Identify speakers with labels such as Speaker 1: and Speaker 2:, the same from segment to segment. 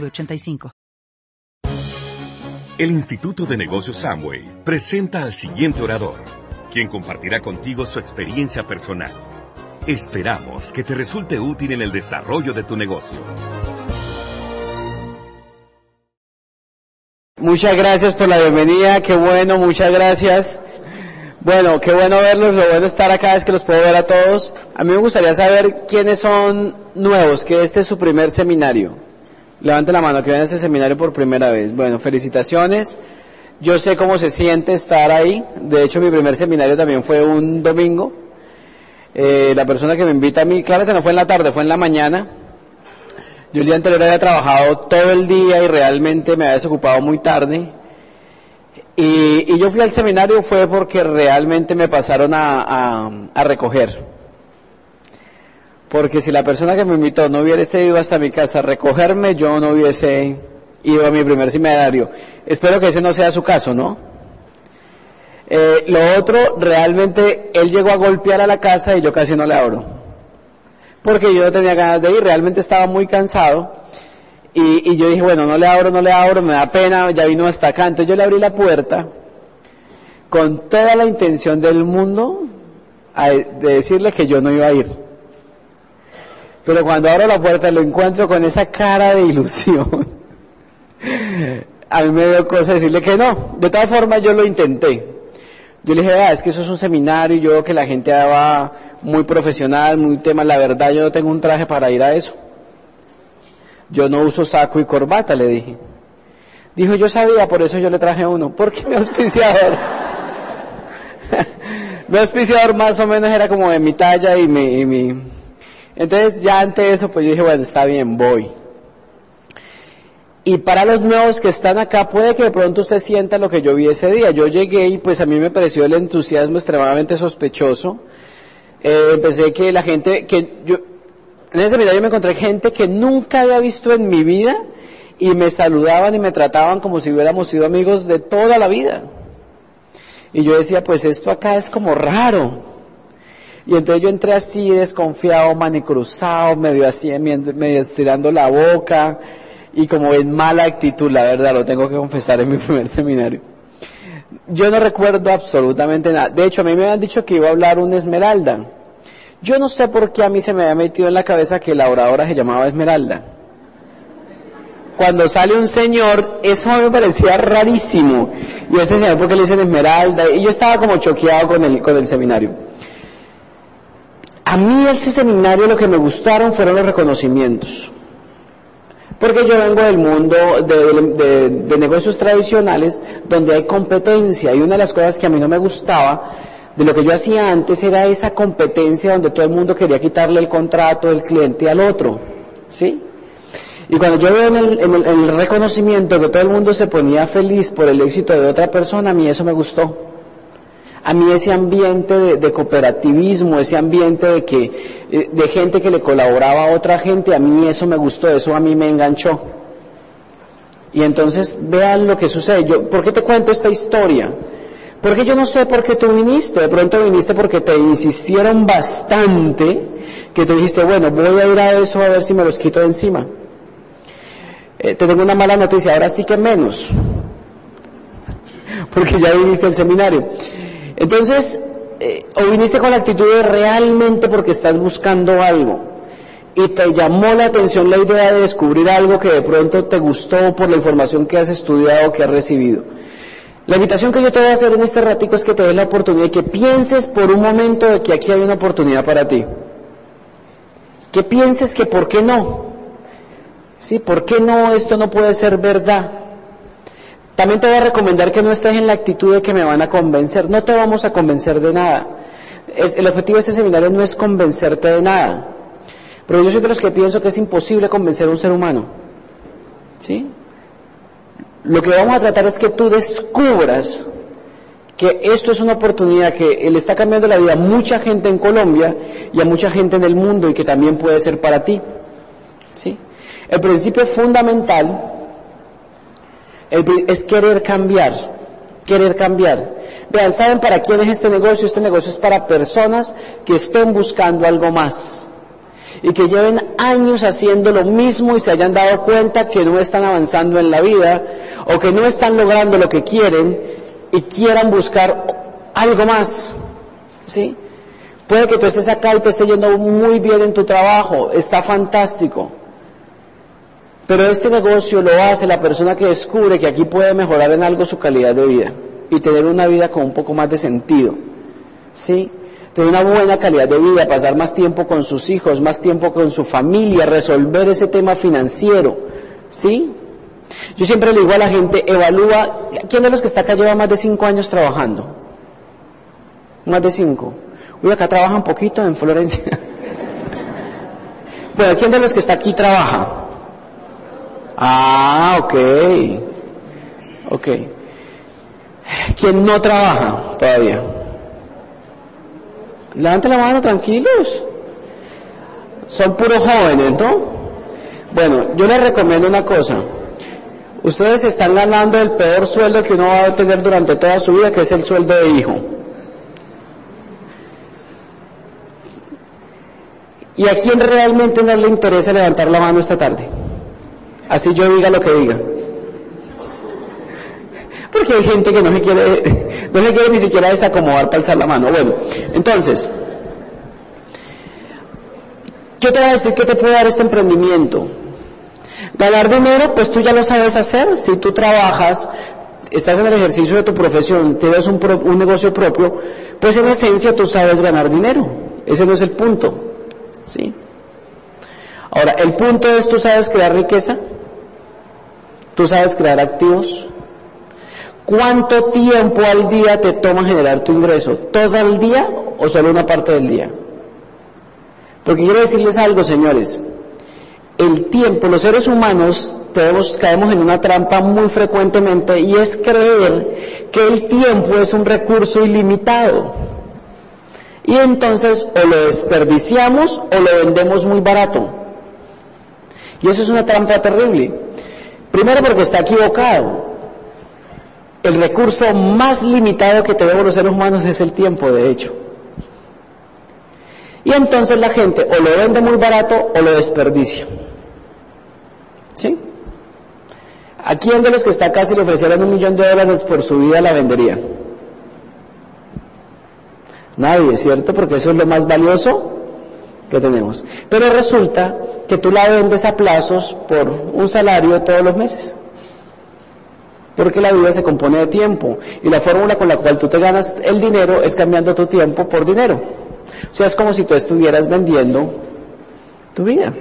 Speaker 1: 906985.
Speaker 2: El Instituto de Negocios Samway presenta al siguiente orador, quien compartirá contigo su experiencia personal. Esperamos que te resulte útil en el desarrollo de tu negocio.
Speaker 3: Muchas gracias por la bienvenida, qué bueno, muchas gracias. Bueno, qué bueno verlos, lo bueno estar acá es que los puedo ver a todos. A mí me gustaría saber quiénes son nuevos, que este es su primer seminario. Levante la mano que ven a este seminario por primera vez. Bueno, felicitaciones. Yo sé cómo se siente estar ahí. De hecho, mi primer seminario también fue un domingo. Eh, la persona que me invita a mí, claro que no fue en la tarde, fue en la mañana. Yo el día anterior había trabajado todo el día y realmente me había desocupado muy tarde. Y, yo fui al seminario fue porque realmente me pasaron a, recoger. Porque si la persona que me invitó no hubiese ido hasta mi casa a recogerme, yo no hubiese ido a mi primer seminario. Espero que ese no sea su caso, ¿no? Eh, lo otro, realmente él llegó a golpear a la casa y yo casi no le abro. Porque yo no tenía ganas de ir, realmente estaba muy cansado y, yo dije, bueno, no le abro, no le abro, me da pena, ya vino hasta acá. Entonces yo le abrí la puerta con toda la intención del mundo de decirle que yo no iba a ir. Pero cuando abro la puerta lo encuentro con esa cara de ilusión. a mí me dio cosa decirle que no. De todas formas yo lo intenté. Yo le dije, ah, es que eso es un seminario y yo veo que la gente va muy profesional, muy tema, la verdad yo no tengo un traje para ir a eso. Yo no uso saco y corbata, le dije. Dijo, yo sabía, por eso yo le traje uno. Porque mi auspiciador, mi auspiciador más o menos era como de mi talla y mi, y mi... Entonces ya ante eso, pues yo dije, bueno, está bien, voy. Y para los nuevos que están acá, puede que de pronto usted sienta lo que yo vi ese día. Yo llegué y pues a mí me pareció el entusiasmo extremadamente sospechoso. Eh, empecé que la gente, que yo, en ese seminario me encontré gente que nunca había visto en mi vida y me saludaban y me trataban como si hubiéramos sido amigos de toda la vida. Y yo decía, pues esto acá es como raro. Y entonces yo entré así desconfiado, manicruzado, medio así, medio estirando la boca y como en mala actitud, la verdad, lo tengo que confesar en mi primer seminario. Yo no recuerdo absolutamente nada. De hecho, a mí me habían dicho que iba a hablar un Esmeralda. Yo no sé por qué a mí se me había metido en la cabeza que la oradora se llamaba Esmeralda. Cuando sale un señor, eso me parecía rarísimo. Y este señor, ¿por qué le dicen Esmeralda? Y yo estaba como choqueado con el, con el seminario. A mí ese seminario lo que me gustaron fueron los reconocimientos. Porque yo vengo del mundo de, de, negocios tradicionales donde hay competencia y una de las cosas que a mí no me gustaba de lo que yo hacía antes era esa competencia donde todo el mundo quería quitarle el contrato del cliente al otro, ¿sí? Y cuando yo veo en el, reconocimiento que todo el mundo se ponía feliz por el éxito de otra persona, a mí eso me gustó. A mí ese ambiente de, cooperativismo, ese ambiente de que eh, de gente que le colaboraba a otra gente, a mí eso me gustó, eso a mí me enganchó. Y entonces vean lo que sucede. Yo, ¿por qué te cuento esta historia? Porque yo no sé por qué tú viniste, de pronto viniste porque te insistieron bastante, que tú dijiste, bueno, voy a ir a eso a ver si me los quito de encima. Eh, te tengo una mala noticia, ahora sí que menos, porque ya viniste al seminario. Entonces, eh, o viniste con la actitud de realmente porque estás buscando algo y te llamó la atención la idea de descubrir algo que de pronto te gustó por la información que has estudiado o que has recibido. La invitación que yo te voy a hacer en este ratico es que te des la oportunidad y que pienses por un momento de que aquí hay una oportunidad para ti. Que pienses que por qué no. Sí, ¿por qué no esto no puede ser verdad? También te voy a recomendar que no estés en la actitud de que me van a convencer. No te vamos a convencer de nada. el objetivo de este seminario no es convencerte de nada. Pero yo soy de los que pienso que es imposible convencer a un ser humano. ¿Sí? Lo que vamos a tratar es que tú descubras que esto es una oportunidad que le está cambiando la vida a mucha gente en Colombia y a mucha gente en el mundo y que también puede ser para ti. ¿Sí? El principio fundamental es querer cambiar, querer cambiar. Vean, ¿saben para quién es este negocio? Este negocio es para personas que estén buscando algo más y que lleven años haciendo lo mismo y se hayan dado cuenta que no están avanzando en la vida o que no están logrando lo que quieren y quieran buscar algo más. ¿Sí? Puede que tú estés acá y te esté yendo muy bien en tu trabajo, está fantástico. Pero este negocio lo hace la persona que descubre que aquí puede mejorar en algo su calidad de vida y tener una vida con un poco más de sentido. ¿Sí? Tener una buena calidad de vida, pasar más tiempo con sus hijos, más tiempo con su familia, resolver ese tema financiero. ¿Sí? Yo siempre le digo a la gente, evalúa, ¿quién de los que está acá lleva más de cinco años trabajando? Más de cinco. Uy, acá trabaja un poquito en Florencia. bueno, ¿quién de los que está aquí trabaja? Ah, ok. Ok. ¿Quién no trabaja todavía? Levante la mano tranquilos. Son puros jóvenes, ¿no? Bueno, yo les recomiendo una cosa. Ustedes están ganando el peor sueldo que uno va a tener durante toda su vida, que es el sueldo de hijo. ¿Y a quién realmente no le interesa levantar la mano esta tarde? Así yo diga lo que diga. Porque hay gente que no se quiere, no se quiere ni siquiera desacomodar para alzar la mano. Bueno, entonces, yo te voy a decir que te puede dar este emprendimiento. Ganar dinero, pues tú ya lo sabes hacer. Si tú trabajas, estás en el ejercicio de tu profesión, tienes un, un negocio propio, pues en esencia tú sabes ganar dinero. Ese no es el punto. ¿Sí? Ahora, el punto es, ¿tú sabes crear riqueza? ¿Tú sabes crear activos? ¿Cuánto tiempo al día te toma generar tu ingreso? ¿Todo el día o solo una parte del día? Porque quiero decirles algo, señores. El tiempo, los seres humanos tenemos, caemos en una trampa muy frecuentemente y es creer que el tiempo es un recurso ilimitado. Y entonces o lo desperdiciamos o lo vendemos muy barato. Y eso es una trampa terrible. Primero porque está equivocado. El recurso más limitado que tenemos los seres humanos es el tiempo, de hecho. Y entonces la gente o lo vende muy barato o lo desperdicia. ¿Sí? ¿A quién de los que está acá si le ofrecieran un millón de dólares por su vida la vendería? Nadie, ¿cierto? Porque eso es lo más valioso que tenemos. Pero resulta que tú la vendes a plazos por un salario todos los meses. Porque la vida se compone de tiempo y la fórmula con la cual tú te ganas el dinero es cambiando tu tiempo por dinero. O sea, es como si tú estuvieras vendiendo tu vida.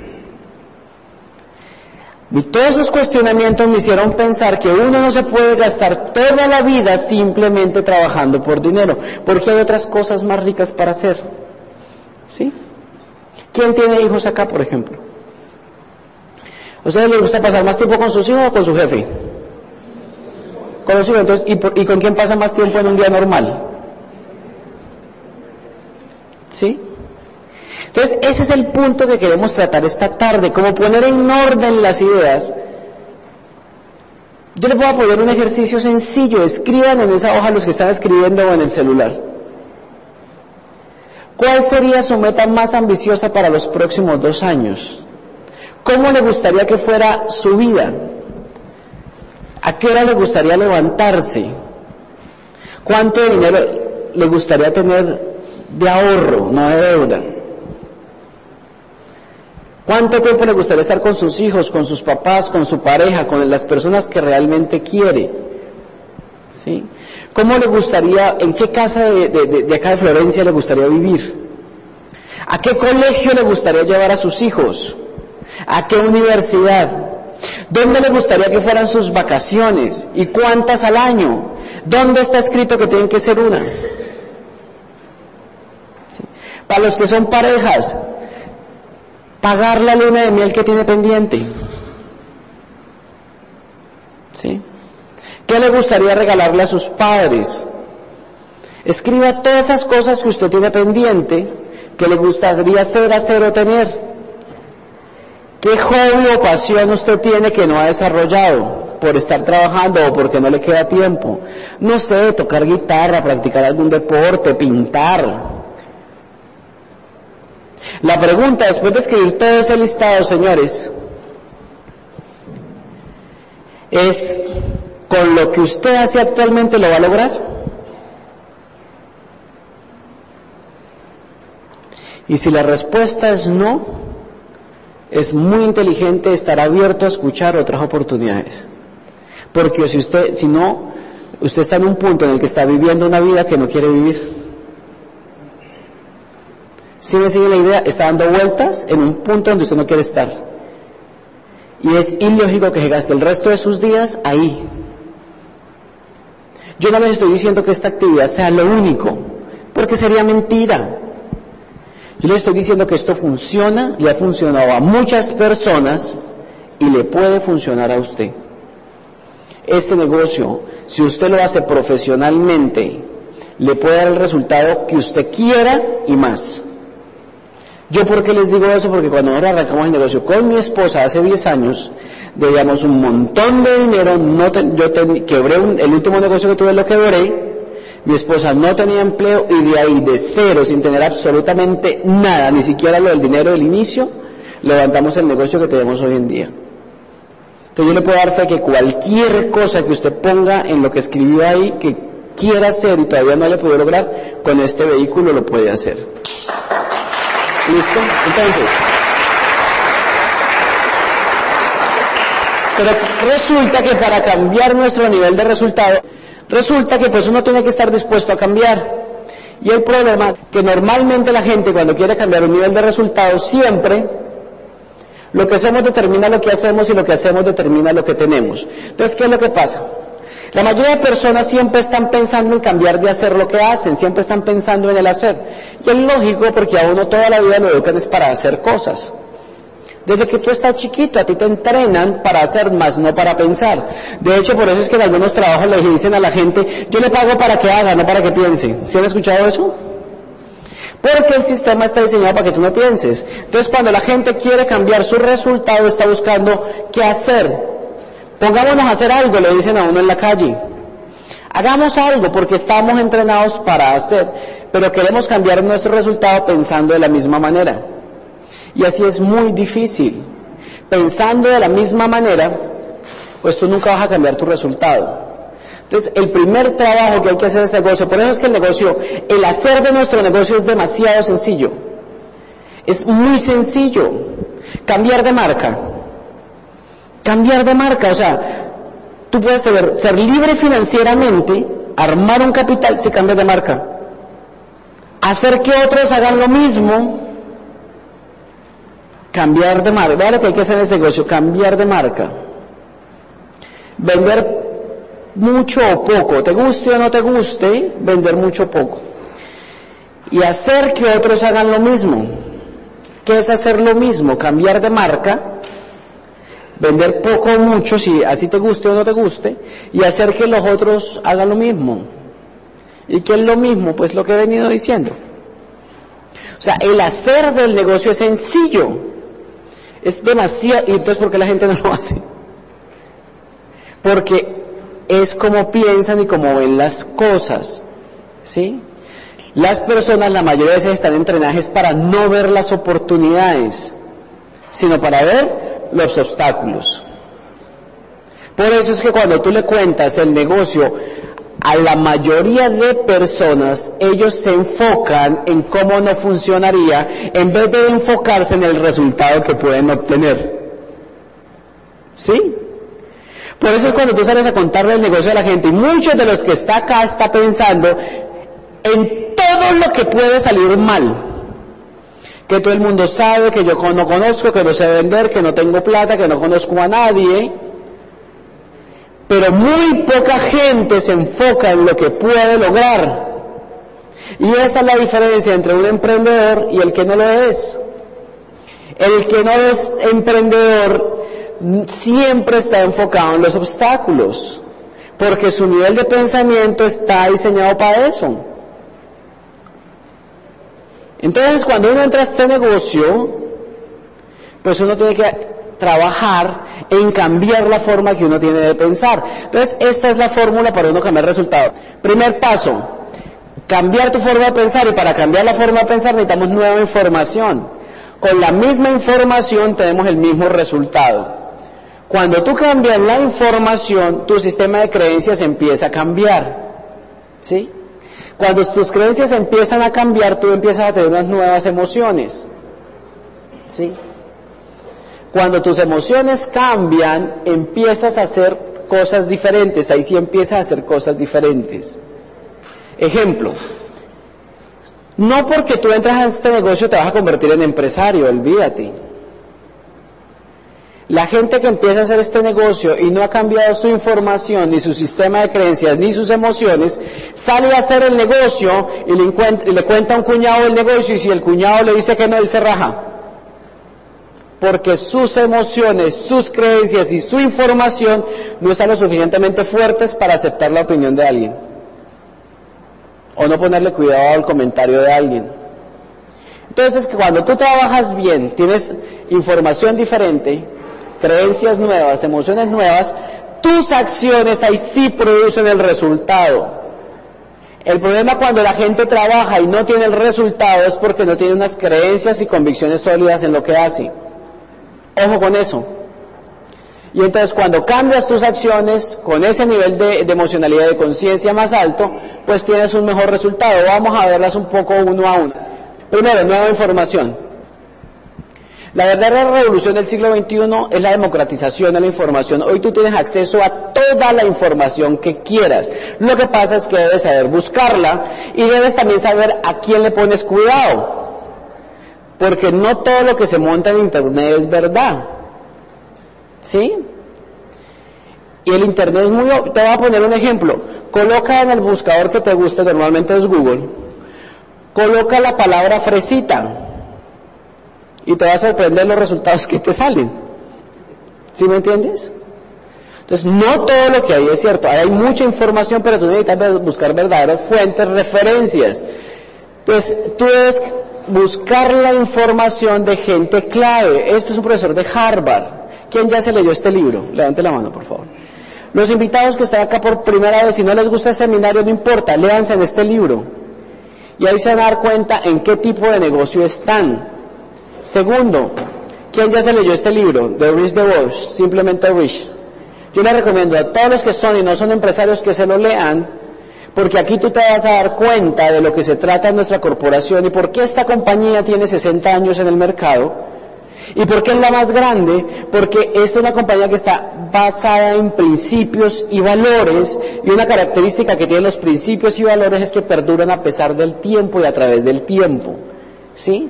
Speaker 3: Y todos esos cuestionamientos me hicieron pensar que uno no se puede gastar toda la vida simplemente trabajando por dinero, porque hay otras cosas más ricas para hacer. ¿Sí? ¿Quién tiene hijos acá, por ejemplo? ¿A ustedes les gusta pasar más tiempo con sus hijos o con su jefe? Con los hijos, ¿y, ¿y con quién pasa más tiempo en un día normal? ¿Sí? Entonces, ese es el punto que queremos tratar esta tarde, como poner en orden las ideas. Yo les voy a poner un ejercicio sencillo, escriban en esa hoja los que están escribiendo o en el celular. ¿Cuál sería su meta más ambiciosa para los próximos dos años? ¿Cómo le gustaría que fuera su vida? ¿A qué hora le gustaría levantarse? ¿Cuánto dinero le gustaría tener de ahorro, no de deuda? ¿Cuánto tiempo le gustaría estar con sus hijos, con sus papás, con su pareja, con las personas que realmente quiere? ¿Sí? ¿Cómo le gustaría, en qué casa de, de, acá de Florencia le gustaría vivir? ¿A qué colegio le gustaría llevar a sus hijos? ¿A qué universidad? ¿Dónde le gustaría que fueran sus vacaciones? ¿Y cuántas al año? ¿Dónde está escrito que tienen que ser una? Para los que son parejas, pagar la luna de miel que tiene pendiente. ¿Sí? ¿Qué le gustaría regalarle a sus padres? Escriba todas esas cosas que usted tiene pendiente, que le gustaría hacer, hacer o tener. ¿Qué hobby o pasión usted tiene que no ha desarrollado por estar trabajando o porque no le queda tiempo? No sé, tocar guitarra, practicar algún deporte, pintar. La pregunta, después de escribir todo ese listado, señores, es, ¿con lo que usted hace actualmente lo va a lograr? Y si la respuesta es no, es muy inteligente estar abierto a escuchar otras oportunidades. Porque si usted, si no, usted está en un punto en el que está viviendo una vida que no quiere vivir. Si me sigue la idea, está dando vueltas en un punto donde usted no quiere estar. Y es ilógico que se gaste el resto de sus días ahí. Yo no les estoy diciendo que esta actividad sea lo único, porque sería mentira. Yo le estoy diciendo que esto funciona, le ha funcionado a muchas personas y le puede funcionar a usted. Este negocio, si usted lo hace profesionalmente, le puede dar el resultado que usted quiera y más. Yo por qué les digo eso, porque cuando nosotros arrancamos el negocio con mi esposa hace 10 años, debíamos un montón de dinero, no yo quebré el último negocio que tuve lo quebré, mi esposa no tenía empleo y de ahí, de cero, sin tener absolutamente nada, ni siquiera lo del dinero del inicio, levantamos el negocio que tenemos hoy en día. Entonces yo le puedo dar fe que cualquier cosa que usted ponga en lo que escribió ahí, que quiera hacer y todavía no haya podido lograr, con este vehículo lo puede hacer. ¿Listo? Entonces, pero resulta que para cambiar nuestro nivel de resultado, Resulta que pues uno tiene que estar dispuesto a cambiar. Y el problema que normalmente la gente cuando quiere cambiar un nivel de resultado siempre lo que hacemos determina lo que hacemos y lo que hacemos determina lo que tenemos. Entonces, ¿qué es lo que pasa? La mayoría de personas siempre están pensando en cambiar de hacer lo que hacen, siempre están pensando en el hacer. Y es lógico porque a uno toda la vida lo educan es para hacer cosas. Desde que tú estás chiquito, a ti te entrenan para hacer más, no para pensar. De hecho, por eso es que en algunos trabajos le dicen a la gente, yo le pago para que haga, no para que piense. ¿Sí han escuchado eso? Porque el sistema está diseñado para que tú no pienses. Entonces, cuando la gente quiere cambiar su resultado, está buscando qué hacer. Pongámonos a hacer algo, le dicen a uno en la calle. Hagamos algo porque estamos entrenados para hacer, pero queremos cambiar nuestro resultado pensando de la misma manera. Y así es muy difícil. Pensando de la misma manera, pues tú nunca vas a cambiar tu resultado. Entonces, el primer trabajo que hay que hacer en este negocio, por eso es que el negocio, el hacer de nuestro negocio es demasiado sencillo. Es muy sencillo. Cambiar de marca. Cambiar de marca, o sea, tú puedes ser libre financieramente, armar un capital si cambias de marca. Hacer que otros hagan lo mismo Cambiar de marca. Vea lo que hay que hacer en este negocio, cambiar de marca. Vender mucho o poco, te guste o no te guste, vender mucho o poco. Y hacer que otros hagan lo mismo. ¿Qué es hacer lo mismo? Cambiar de marca, vender poco o mucho, si así te guste o no te guste, y hacer que los otros hagan lo mismo. ¿Y qué es lo mismo? Pues lo que he venido diciendo. O sea, el hacer del negocio es sencillo. Es demasiado, y entonces ¿por qué la gente no lo hace? Porque es como piensan y como ven las cosas, ¿sí? Las personas la mayoría de veces están entrenadas para no ver las oportunidades, sino para ver los obstáculos. Por eso es que cuando tú le cuentas el negocio a la mayoría de personas, ellos se enfocan en cómo no funcionaría en vez de enfocarse en el resultado que pueden obtener. ¿Sí? Por eso es cuando tú sales a contarle el negocio a la gente y muchos de los que está acá está pensando en todo lo que puede salir mal. Que todo el mundo sabe, que yo no conozco, que no sé vender, que no tengo plata, que no conozco a nadie pero muy poca gente se enfoca en lo que puede lograr. Y esa es la diferencia entre un emprendedor y el que no lo es. El que no es emprendedor siempre está enfocado en los obstáculos, porque su nivel de pensamiento está diseñado para eso. Entonces, cuando uno entra a este negocio, pues uno tiene que trabajar en cambiar la forma que uno tiene de pensar. Entonces, esta es la fórmula para uno cambiar el resultado. Primer paso, cambiar tu forma de pensar y para cambiar la forma de pensar necesitamos nueva información. Con la misma información tenemos el mismo resultado. Cuando tú cambias la información, tu sistema de creencias empieza a cambiar. ¿Sí? Cuando tus creencias empiezan a cambiar, tú empiezas a tener unas nuevas emociones. ¿Sí? Cuando tus emociones cambian, empiezas a hacer cosas diferentes. Ahí sí empiezas a hacer cosas diferentes. Ejemplo. No porque tú entras a este negocio te vas a convertir en empresario, olvídate. La gente que empieza a hacer este negocio y no ha cambiado su información, ni su sistema de creencias, ni sus emociones, sale a hacer el negocio y le, cuenta a un cuñado el negocio y si el cuñado le dice que no, él se raja. Porque sus emociones, sus creencias y su información no están lo suficientemente fuertes para aceptar la opinión de alguien. O no ponerle cuidado al comentario de alguien. Entonces, cuando tú trabajas bien, tienes información diferente, creencias nuevas, emociones nuevas, tus acciones ahí sí producen el resultado. El problema cuando la gente trabaja y no tiene el resultado es porque no tiene unas creencias y convicciones sólidas en lo que hace. Ojo con eso. Y entonces cuando cambias tus acciones con ese nivel de, emocionalidad y de conciencia más alto, pues tienes un mejor resultado. Vamos a verlas un poco uno a uno. Primero, nueva información. La verdadera revolución del siglo XXI es la democratización de la información. Hoy tú tienes acceso a toda la información que quieras. Lo que pasa es que debes saber buscarla y debes también saber a quién le pones cuidado. Porque no todo lo que se monta en Internet es verdad. ¿Sí? Y el Internet es muy... Te voy a poner un ejemplo. Coloca en el buscador que te guste, normalmente es Google. Coloca la palabra fresita y te va a sorprender los resultados que te salen. ¿Sí me entiendes? Entonces, no todo lo que hay es cierto. Hay mucha información, pero tú necesitas buscar verdaderas fuentes, referencias. Entonces, tú debes buscar la información de gente clave. Esto es un profesor de Harvard. ¿Quién ya se leyó este libro? Levante la mano, por favor. Los invitados que están acá por primera vez, si no les gusta este seminario, no importa, léanse en este libro. Y ahí se van a dar cuenta en qué tipo de negocio están. Segundo, ¿quién ya se leyó este libro? The Rich the simplemente Rich. Yo le recomiendo a todos los que son y no son empresarios que se lo lean, porque aquí tú te vas a dar cuenta de lo que se trata en nuestra corporación y por qué esta compañía tiene 60 años en el mercado. ¿Y por qué es la más grande? Porque es una compañía que está basada en principios y valores y una característica que tienen los principios y valores es que perduran a pesar del tiempo y a través del tiempo. ¿Sí?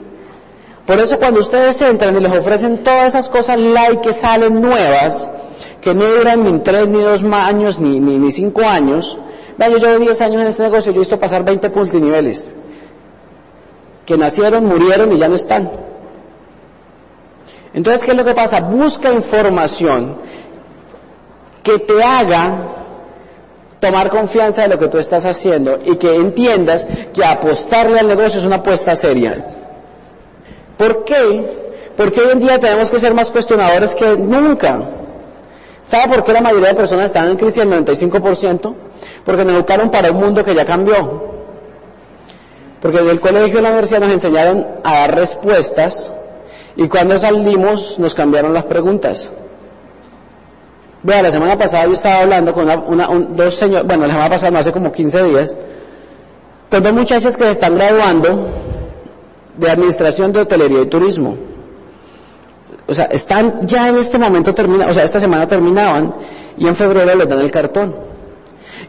Speaker 3: Por eso cuando ustedes entran y les ofrecen todas esas cosas like que salen nuevas, que no duran ni tres, ni dos años, ni, ni, cinco años, vean, yo llevo 10 años en este negocio y yo he visto pasar 20 multiniveles, que nacieron, murieron y ya no están. Entonces, ¿qué es lo que pasa? Busca información que te haga tomar confianza de lo que tú estás haciendo y que entiendas que apostarle al negocio es una apuesta seria. ¿Por qué? Porque hoy en día tenemos que ser más cuestionadores que nunca. ¿Sabe por qué la mayoría de personas están en crisis, el 95%? Porque nos educaron para un mundo que ya cambió. Porque del colegio y la universidad nos enseñaron a dar respuestas y cuando salimos nos cambiaron las preguntas. Vea, la semana pasada yo estaba hablando con una, dos señores, bueno, la semana pasada, no hace como 15 días, con dos muchachas que se están graduando de Administración de Hotelería y Turismo. O sea, están ya en este momento terminados, o sea, esta semana terminaban y en febrero les dan el cartón.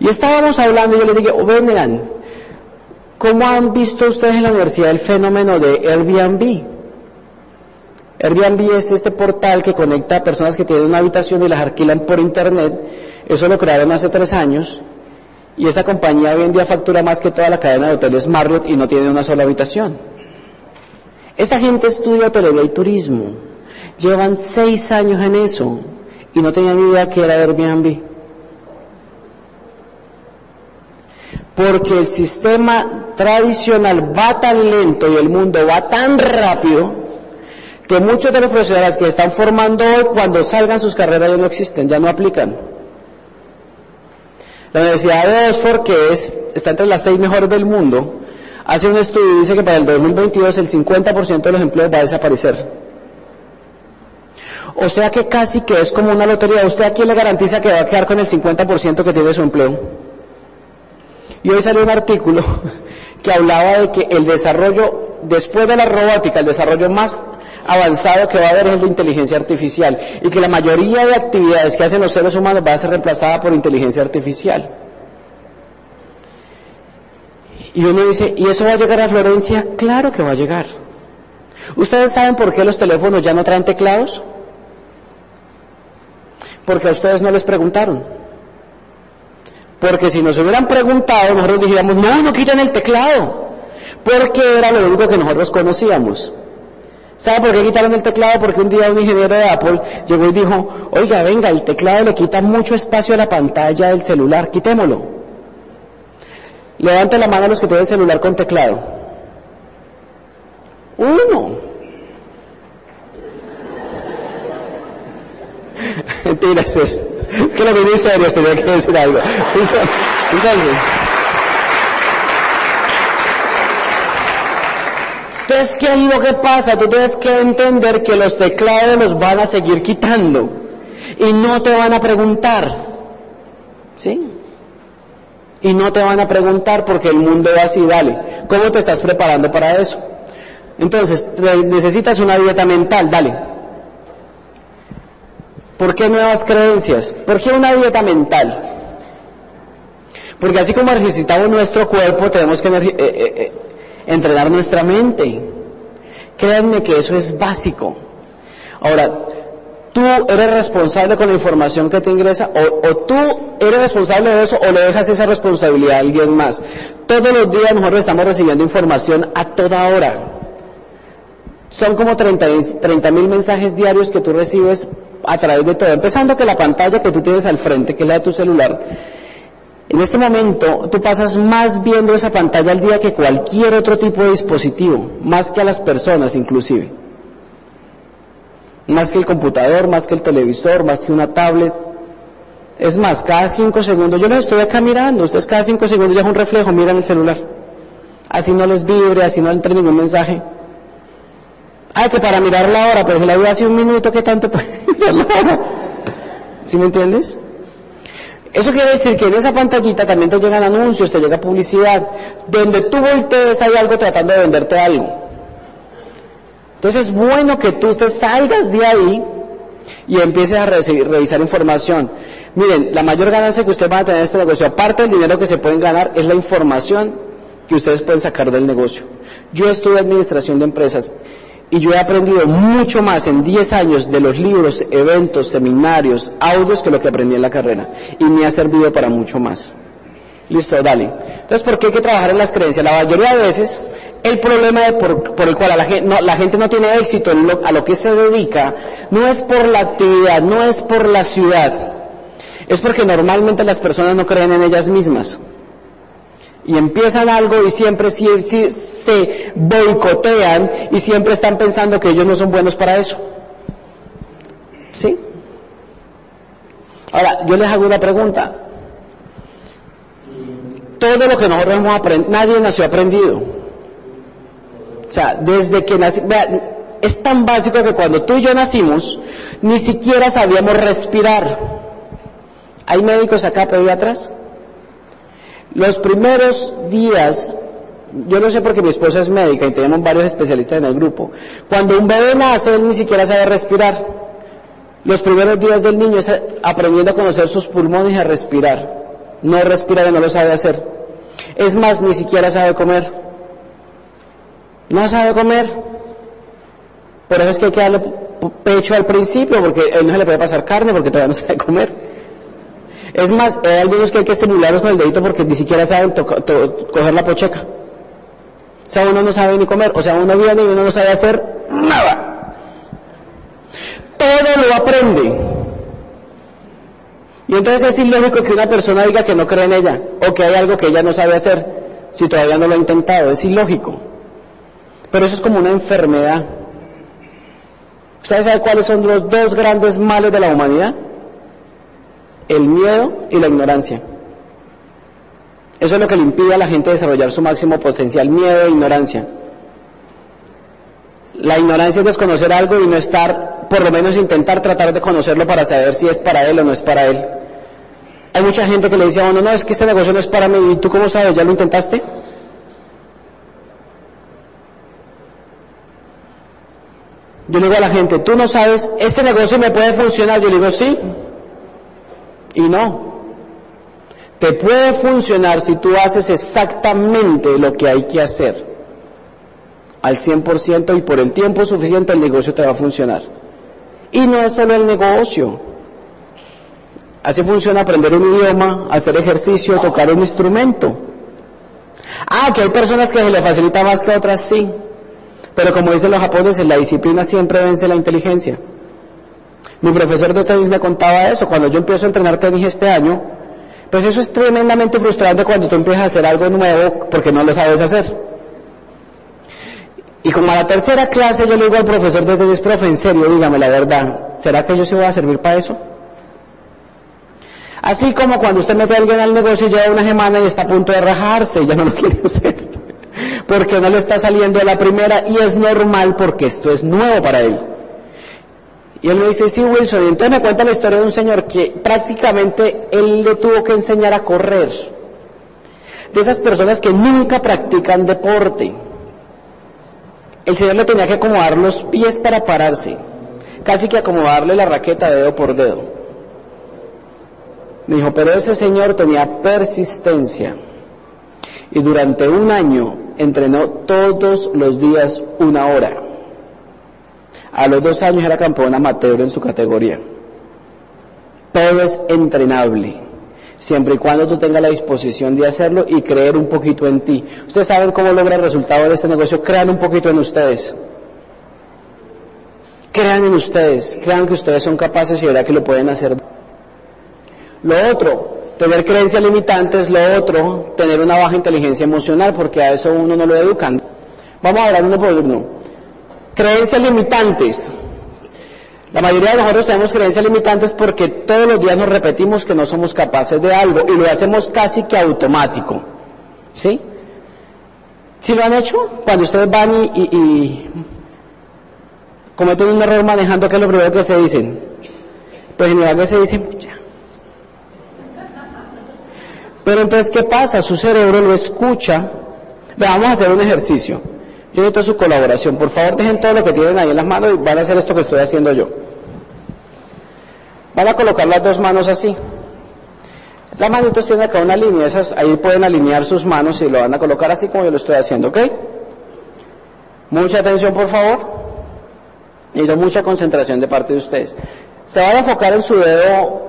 Speaker 3: Y estábamos hablando y yo les dije, oh, vengan, ¿cómo han visto ustedes en la universidad el fenómeno de Airbnb? Airbnb es este portal que conecta a personas que tienen una habitación y las alquilan por internet. Eso lo crearon hace tres años. Y esa compañía hoy en día factura más que toda la cadena de hoteles Marriott y no tiene una sola habitación. Esta gente estudia hotelería y turismo. Llevan seis años en eso y no tenían idea que era Airbnb. Porque el sistema tradicional va tan lento y el mundo va tan rápido que muchos de los profesionales que están formando hoy, cuando salgan sus carreras ya no existen, ya no aplican. La Universidad de Oxford, que es, está entre las seis mejores del mundo, hace un estudio y dice que para el 2022 el 50% de los empleos va a desaparecer. O sea que casi que es como una lotería. ¿Usted a quién le garantiza que va a quedar con el 50% que tiene su empleo? Y hoy salió un artículo que hablaba de que el desarrollo, después de la robótica, el desarrollo más avanzado que va a haber es el de inteligencia artificial y que la mayoría de actividades que hacen los seres humanos va a ser reemplazada por inteligencia artificial. Y uno dice, ¿y eso va a llegar a Florencia? Claro que va a llegar. ¿Ustedes saben por qué los teléfonos ya no traen teclados? Porque a ustedes no les preguntaron. Porque si nos hubieran preguntado, nosotros diríamos, no, no quiten el teclado. Porque era lo único que nosotros conocíamos. ¿Sabe por qué quitaron el teclado? Porque un día un ingeniero de Apple llegó y dijo, oiga, venga, el teclado le quita mucho espacio a la pantalla del celular, quitémoslo. Levante la mano los que tienen celular con teclado. Uno. Mentiras es. Que lo vi serio, tenía que decir algo. Entonces, entonces, ¿qué es lo que pasa? Tú tienes que entender que los teclados los van a seguir quitando y no te van a preguntar. ¿Sí? Y no te van a preguntar porque el mundo va así, dale. ¿Cómo te estás preparando para eso? Entonces, necesitas una dieta mental, dale. ¿Por qué nuevas creencias? ¿Por qué una dieta mental? Porque así como ejercitamos nuestro cuerpo, tenemos que eh, eh, eh, entrenar nuestra mente. Créanme que eso es básico. Ahora, tú eres responsable con la información que te ingresa o, tú eres responsable de eso o le dejas esa responsabilidad a alguien más. Todos los días nosotros estamos recibiendo información a toda hora. Son como 30 mil mensajes diarios que tú recibes a través de todo. Empezando que la pantalla que tú tienes al frente, que es la de tu celular, en este momento tú pasas más viendo esa pantalla al día que cualquier otro tipo de dispositivo, más que a las personas inclusive. Más que el computador, más que el televisor, más que una tablet. Es más, cada cinco segundos, yo los estoy acá mirando, ustedes cada cinco segundos ya es un reflejo, miran el celular. Así no les vibre, así no entre ningún mensaje. Ay, que para mirar la hora, pero si la vida hace un minuto, ¿qué tanto puede mirar la hora? ¿Sí me entiendes? Eso quiere decir que en esa pantallita también te llegan anuncios, te llega publicidad, donde tú voltees hay algo tratando de venderte algo. Entonces es bueno que tú te salgas de ahí y empieces a revisar información. Miren, la mayor ganancia que usted va a tener en este negocio, aparte del dinero que se pueden ganar, es la información que ustedes pueden sacar del negocio. Yo estudio administración de empresas y yo he aprendido mucho más en 10 años de los libros, eventos, seminarios, audios que lo que aprendí en la carrera. Y me ha servido para mucho más. Listo, dale. Entonces, ¿por qué hay que trabajar en las creencias? La mayoría de veces, el problema por, el cual la, gente no, tiene éxito a lo que se dedica, no es por la actividad, no es por la ciudad, es porque normalmente las personas no creen en ellas mismas y empiezan algo y siempre se boicotean y siempre están pensando que ellos no son buenos para eso. ¿Sí? Ahora, yo les hago una pregunta. Todo lo que nosotros hemos aprendido, nadie nació aprendido. O sea, desde que nací, es tan básico que cuando tú y yo nacimos, ni siquiera sabíamos respirar. ¿Hay médicos acá, atrás? Los primeros días, yo no sé porque mi esposa es médica y tenemos varios especialistas en el grupo, cuando un bebé nace él ni siquiera sabe respirar. Los primeros días del niño es aprendiendo a conocer sus pulmones y a respirar. No respirar y no lo sabe hacer. Es más, ni siquiera sabe comer. No sabe comer. Por eso es que hay que darle pecho al principio, porque él no se le puede pasar carne porque todavía no sabe comer. Es más, hay algunos que hay que estimularlos con el dedito porque ni siquiera saben coger la pocheca. O sea, uno no sabe ni comer. O sea, uno viene y uno no sabe hacer nada. todo lo aprende. Y entonces es ilógico que una persona diga que no cree en ella o que hay algo que ella no sabe hacer si todavía no lo ha intentado. Es ilógico. Pero eso es como una enfermedad. ¿Ustedes saben cuáles son los dos grandes males de la humanidad? El miedo y la ignorancia. Eso es lo que le impide a la gente desarrollar su máximo potencial, miedo e ignorancia. La ignorancia es desconocer algo y no estar, por lo menos intentar tratar de conocerlo para saber si es para él o no es para él. Hay mucha gente que le dice a uno, no, es que este negocio no es para mí, ¿y tú cómo sabes? ¿Ya lo intentaste? Yo le digo a la gente, tú no sabes, este negocio me puede funcionar. Yo le digo, sí y no. Te puede funcionar si tú haces exactamente lo que hay que hacer al 100% y por el tiempo suficiente el negocio te va a funcionar. Y no es solo el negocio. Así funciona aprender un idioma, hacer ejercicio, tocar un instrumento. Ah, que hay personas que se le facilita más que otras, sí. Pero como dicen los japoneses, la disciplina siempre vence la inteligencia. Mi profesor de tenis me contaba eso. Cuando yo empiezo a entrenar tenis este año, pues eso es tremendamente frustrante cuando tú empiezas a hacer algo nuevo porque no lo sabes hacer. Y como a la tercera clase yo le digo al profesor de tenis, profe, en serio, dígame la verdad, ¿será que yo sí voy a servir para eso? Así como cuando usted mete a alguien al negocio y lleva una semana y está a punto de rajarse y ya no lo quiere hacer, porque no le está saliendo la primera y es normal porque esto es nuevo para él. Y él me dice, sí, Wilson, y entonces me cuenta la historia de un señor que prácticamente él le tuvo que enseñar a correr. De esas personas que nunca practican deporte el Señor le tenía que acomodar los pies para pararse, casi que acomodarle la raqueta dedo por dedo. Me dijo, pero ese Señor tenía persistencia y durante un año entrenó todos los días una hora. A los dos años era campeón amateur en su categoría. Todo es entrenable siempre y cuando tú tengas la disposición de hacerlo y creer un poquito en ti. Ustedes saben cómo logra el resultado de este negocio, crean un poquito en ustedes. Crean en ustedes, crean que ustedes son capaces y verán que lo pueden hacer. Lo otro, tener creencias limitantes, lo otro, tener una baja inteligencia emocional, porque a eso uno no lo educan. Vamos a hablar uno por uno. Creencias limitantes. La mayoría de nosotros tenemos creencias limitantes porque todos los días nos repetimos que no somos capaces de algo y lo hacemos casi que automático. ¿Sí? ¿Sí lo han hecho? Cuando ustedes van y, cometen un error manejando, ¿qué es lo primero que se dicen? Pues en general se dicen, pucha. Pero entonces, ¿qué pasa? Su cerebro lo escucha. vamos a hacer un ejercicio. Yo necesito su colaboración. Por favor, dejen todo lo que tienen ahí en las manos y van a hacer esto que estoy haciendo yo. Van a colocar las dos manos así. Las manitos tienen acá una línea, esas, ahí pueden alinear sus manos y lo van a colocar así como yo lo estoy haciendo, ¿ok? Mucha atención, por favor. Y mucha concentración de parte de ustedes. Se van a enfocar en su dedo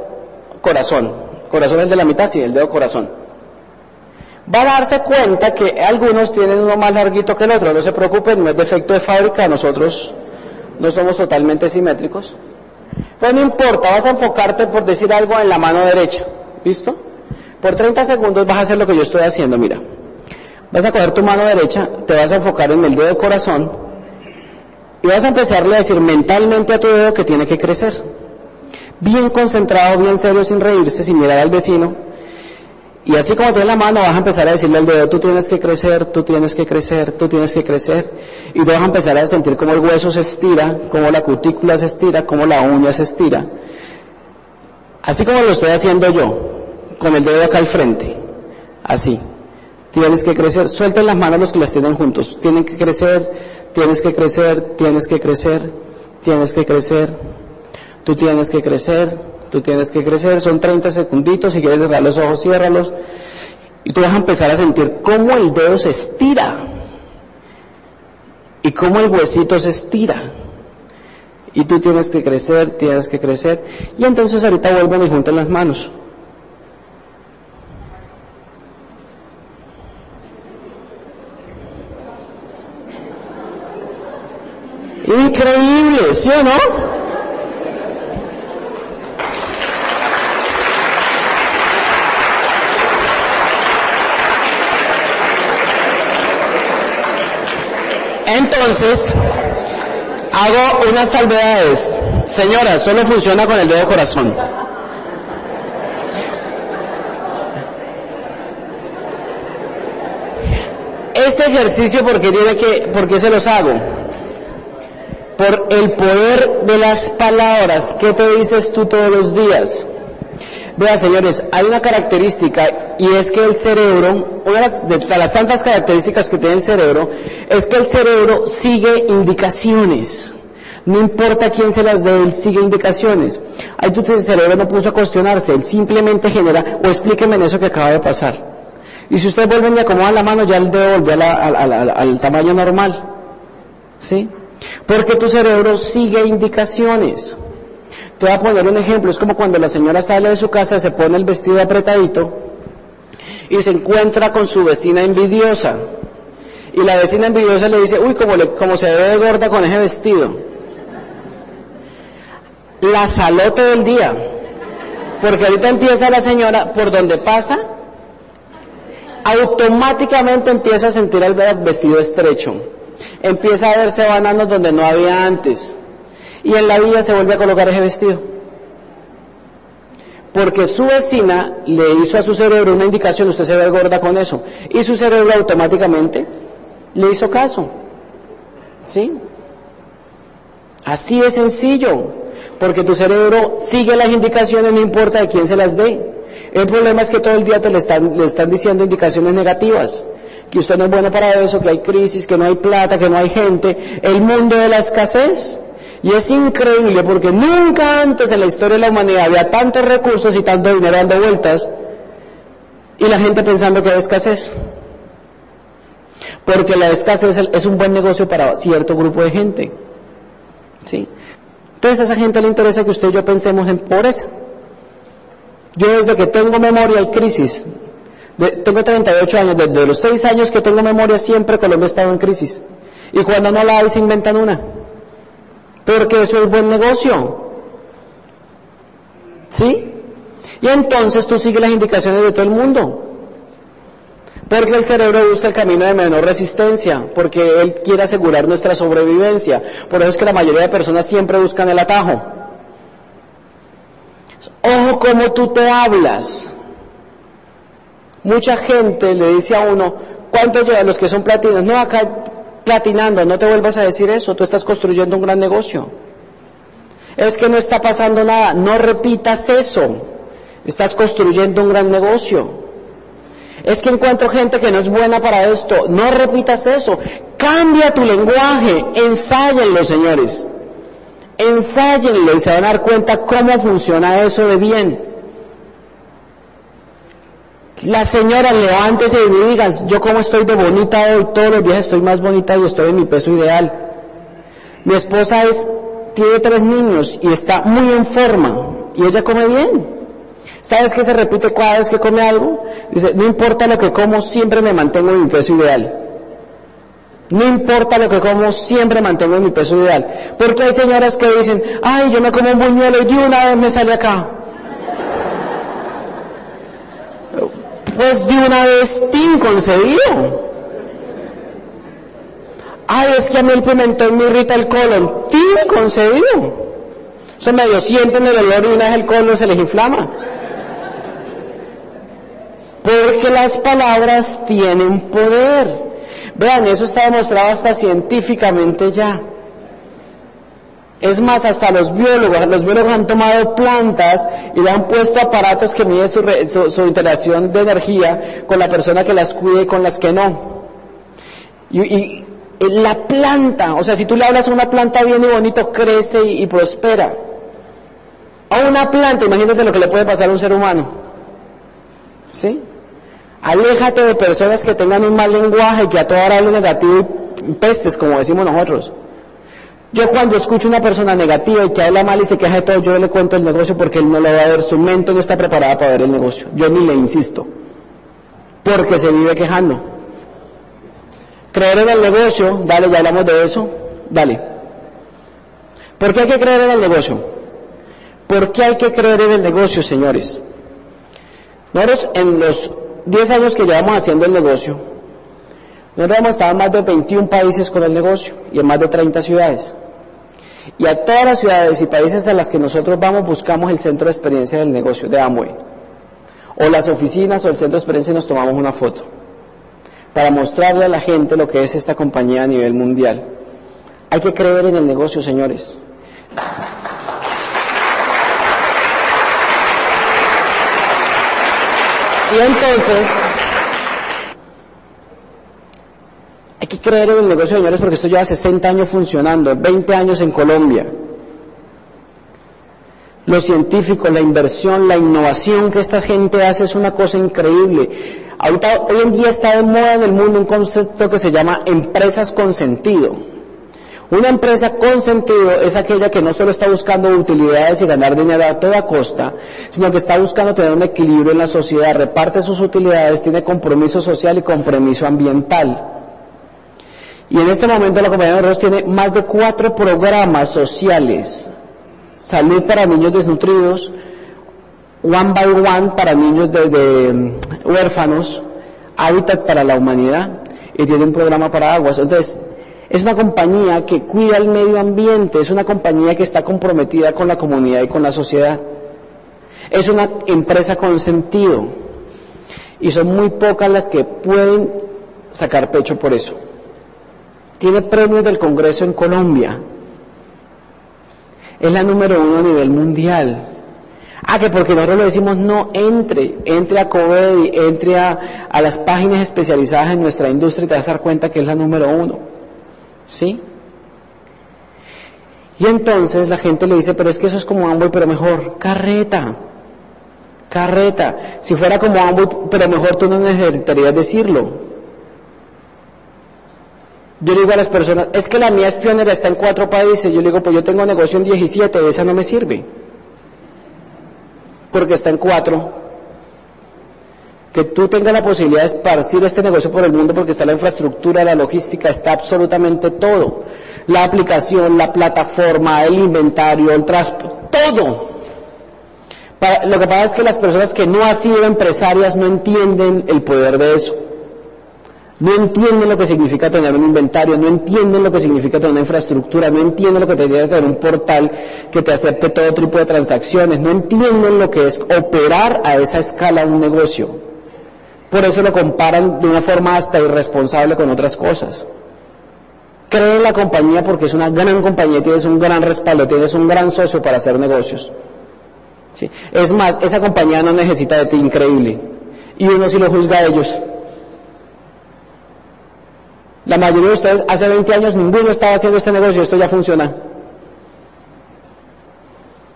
Speaker 3: corazón. Corazón es de la mitad, sí, el dedo corazón va a darse cuenta que algunos tienen uno más larguito que el otro. No se preocupen, no es defecto de fábrica, nosotros no somos totalmente simétricos. Pues no importa, vas a enfocarte por decir algo en la mano derecha. ¿Listo? Por 30 segundos vas a hacer lo que yo estoy haciendo, mira. Vas a coger tu mano derecha, te vas a enfocar en el dedo corazón y vas a empezarle a decir mentalmente a tu dedo que tiene que crecer. Bien concentrado, bien serio, sin reírse, sin mirar al vecino y así como tienes la mano, vas a empezar a decirle al dedo, tú tienes que crecer, tú tienes que crecer, tú tienes que crecer. Y tú vas a empezar a sentir cómo el hueso se estira, cómo la cutícula se estira, cómo la uña se estira. Así como lo estoy haciendo yo, con el dedo acá al frente. Así. Tienes que crecer. Suelten las manos los que las tienen juntos. Tienen que crecer, tienes que crecer, tienes que crecer, tienes que crecer. Tú tienes que crecer, Tú tienes que crecer, son 30 segunditos, si quieres cerrar los ojos, ciérralos. Y tú vas a empezar a sentir cómo el dedo se estira y cómo el huesito se estira. Y tú tienes que crecer, tienes que crecer. Y entonces ahorita vuelven y juntan las manos. Increíble, ¿sí o no? Entonces, hago unas salvedades. Señora, solo funciona con el dedo corazón. Este ejercicio, porque tiene que, porque se los hago? Por el poder de las palabras. ¿Qué te dices tú todos los días? Vea, señores, hay una característica y es que el cerebro, una de las, tantas características que tiene el cerebro, es que el cerebro sigue indicaciones. No importa quién se las dé, él sigue indicaciones. Ahí el cerebro no puso a cuestionarse, él simplemente genera, o explíqueme en eso que acaba de pasar. Y si usted vuelve y acomoda la mano, ya el dedo volvió al tamaño normal. ¿Sí? Porque tu cerebro sigue indicaciones. Te voy a poner un ejemplo, es como cuando la señora sale de su casa, se pone el vestido apretadito y se encuentra con su vecina envidiosa. Y la vecina envidiosa le dice, uy, como, como se ve de gorda con ese vestido. La saló todo el día. Porque ahorita empieza la señora, por donde pasa, automáticamente empieza a sentir el vestido estrecho. Empieza a verse bananos donde no había antes y en la vida se vuelve a colocar ese vestido. Porque su vecina le hizo a su cerebro una indicación, usted se ve gorda con eso, y su cerebro automáticamente le hizo caso. ¿Sí? Así es sencillo, porque tu cerebro sigue las indicaciones, no importa de quién se las dé. El problema es que todo el día te le están, le están diciendo indicaciones negativas, que usted no es bueno para eso, que hay crisis, que no hay plata, que no hay gente, el mundo de la escasez. Y es increíble porque nunca antes en la historia de la humanidad había tantos recursos y tanto dinero dando vueltas y la gente pensando que hay escasez. Porque la escasez es un buen negocio para cierto grupo de gente. ¿Sí? Entonces a esa gente le interesa que usted y yo pensemos en pobreza. Yo desde que tengo memoria hay crisis. tengo 38 años, desde los 6 años que tengo memoria siempre Colombia ha estado en crisis. Y cuando no la hay se inventan una porque eso es buen negocio. ¿Sí? Y entonces tú sigues las indicaciones de todo el mundo. Porque el cerebro busca el camino de menor resistencia, porque él quiere asegurar nuestra sobrevivencia. Por eso es que la mayoría de personas siempre buscan el atajo. Ojo como tú te hablas. Mucha gente le dice a uno, ¿cuánto llevan los que son platinos? No, acá platinando, no te vuelvas a decir eso, tú estás construyendo un gran negocio. Es que no está pasando nada, no repitas eso, estás construyendo un gran negocio. Es que encuentro gente que no es buena para esto, no repitas eso, cambia tu lenguaje, ensáyenlo señores, ensáyenlo y se van a dar cuenta cómo funciona eso de bien. La señora levántese y me diga, yo como estoy de bonita hoy, todos los días estoy más bonita y estoy en mi peso ideal. Mi esposa es, tiene tres niños y está muy en forma y ella come bien. ¿Sabes qué se repite cada vez que come algo? Dice, no importa lo que como, siempre me mantengo en mi peso ideal. No importa lo que como, siempre mantengo en mi peso ideal. Porque hay señoras que dicen, ay, yo me como un buñuelo y una vez me sale acá. Pues de una vez inconcebido. Ay, es que a mí el pimentón me irrita el colon. Tin concebido. Eso medio sienten el olor y una vez el colon se les inflama. Porque las palabras tienen poder. Vean, eso está demostrado hasta científicamente ya. Es más, hasta los biólogos, los biólogos han tomado plantas y le han puesto aparatos que miden su, interacción de energía con la persona que las cuide y con las que no. Y, la planta, o sea, si tú le hablas a una planta bien y bonito, crece y, y prospera. A una planta, imagínate lo que le puede pasar a un ser humano. ¿Sí? Aléjate de personas que tengan un mal lenguaje, que a toda hora hablen negativo y pestes, como decimos nosotros. Yo cuando escucho una persona negativa y que habla mal y se queja de todo, yo le cuento el negocio porque él no lo va a ver, su mente no está preparada para ver el negocio. Yo ni le insisto, porque se vive quejando. Creer en el negocio, dale, ya hablamos de eso, dale. ¿Por qué hay que creer en el negocio? ¿Por qué hay que creer en el negocio, señores? Nosotros en los 10 años que llevamos haciendo el negocio, Nosotros hemos estado en más de 21 países con el negocio y en más de 30 ciudades. Y a todas las ciudades y países a las que nosotros vamos buscamos el centro de experiencia del negocio de Amway. O las oficinas o el centro de experiencia y nos tomamos una foto para mostrarle a la gente lo que es esta compañía a nivel mundial. Hay que creer en el negocio, señores. Y entonces, hay que creer en el negocio, señores, porque esto lleva 60 años funcionando, 20 años en Colombia. Los científicos, la inversión, la innovación que esta gente hace es una cosa increíble. Ahorita, hoy en día está de moda en el mundo un concepto que se llama empresas con sentido. Una empresa con sentido es aquella que no solo está buscando utilidades y ganar dinero a toda costa, sino que está buscando tener un equilibrio en la sociedad, reparte sus utilidades, tiene compromiso social y compromiso ambiental. Y en este momento la compañía de arroz tiene más de cuatro programas sociales. Salud para niños desnutridos, One by One para niños de, mm, huérfanos, Hábitat para la humanidad y tiene un programa para aguas. Entonces, es una compañía que cuida el medio ambiente, es una compañía que está comprometida con la comunidad y con la sociedad. Es una empresa con sentido y son muy pocas las que pueden sacar pecho por eso. Tiene premios del Congreso en Colombia. Es la número uno a nivel mundial. Ah, que porque nosotros le decimos no, entre, entre a COVEDI, entre a, a las páginas especializadas en nuestra industria y te vas a dar cuenta que es la número uno. ¿Sí? Y entonces la gente le dice, pero es que eso es como Amway, pero mejor, carreta, carreta. Si fuera como Amway, pero mejor tú no necesitarías decirlo. Yo le digo a las personas, es que la mía es pionera, está en cuatro países. Yo le digo, pues yo tengo negocio en 17, esa no me sirve. Porque está en cuatro que tú tengas la posibilidad de esparcir este negocio por el mundo porque está la infraestructura, la logística, está absolutamente todo. La aplicación, la plataforma, el inventario, el transporte, todo. lo que pasa es que las personas que no han sido empresarias no entienden el poder de eso. No entienden lo que significa tener un inventario, no entienden lo que significa tener una infraestructura, no entienden lo que que tener un portal que te acepte todo tipo de transacciones, no entienden lo que es operar a esa escala un negocio. Por eso lo comparan de una forma hasta irresponsable con otras cosas. Cree en la compañía porque es una gran compañía, tienes un gran respaldo, tienes un gran socio para hacer negocios. ¿Sí? Es más, esa compañía no necesita de ti, increíble. Y uno sí lo juzga a ellos. La mayoría de ustedes hace 20 años ninguno estaba haciendo este negocio, esto ya funciona.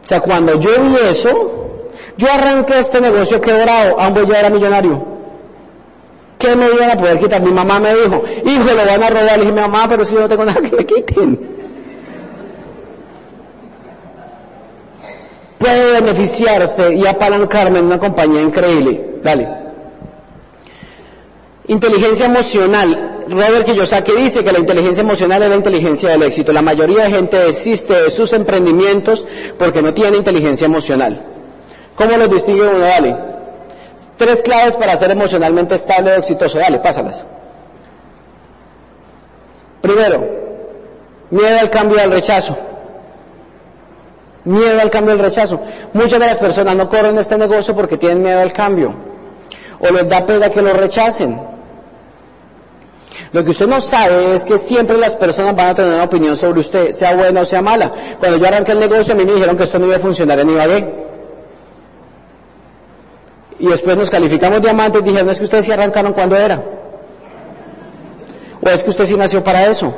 Speaker 3: O sea, cuando yo vi eso, yo arranqué este negocio quebrado, ambos ya era millonario. ¿Qué me iban a poder quitar? Mi mamá me dijo, hijo, lo van a robar. Le dije, mi mamá, pero si yo no tengo nada que me quiten. Puede beneficiarse y apalancarme en una compañía increíble. Dale. Inteligencia emocional. Robert Kiyosaki dice que la inteligencia emocional es la inteligencia del éxito. La mayoría de gente desiste de sus emprendimientos porque no tiene inteligencia emocional. ¿Cómo los distingue uno? Dale. Tres claves para ser emocionalmente estable o exitoso. Dale, pásalas. Primero, miedo al cambio y al rechazo. Miedo al cambio y al rechazo. Muchas de las personas no corren este negocio porque tienen miedo al cambio. O les da pena que lo rechacen. Lo que usted no sabe es que siempre las personas van a tener una opinión sobre usted, sea buena o sea mala. Cuando yo arranqué el negocio a mí me dijeron que esto no iba a funcionar en Ibagué y después nos calificamos diamantes, dijeron, ¿no es que ustedes sí arrancaron cuando era? ¿O es que usted sí nació para eso?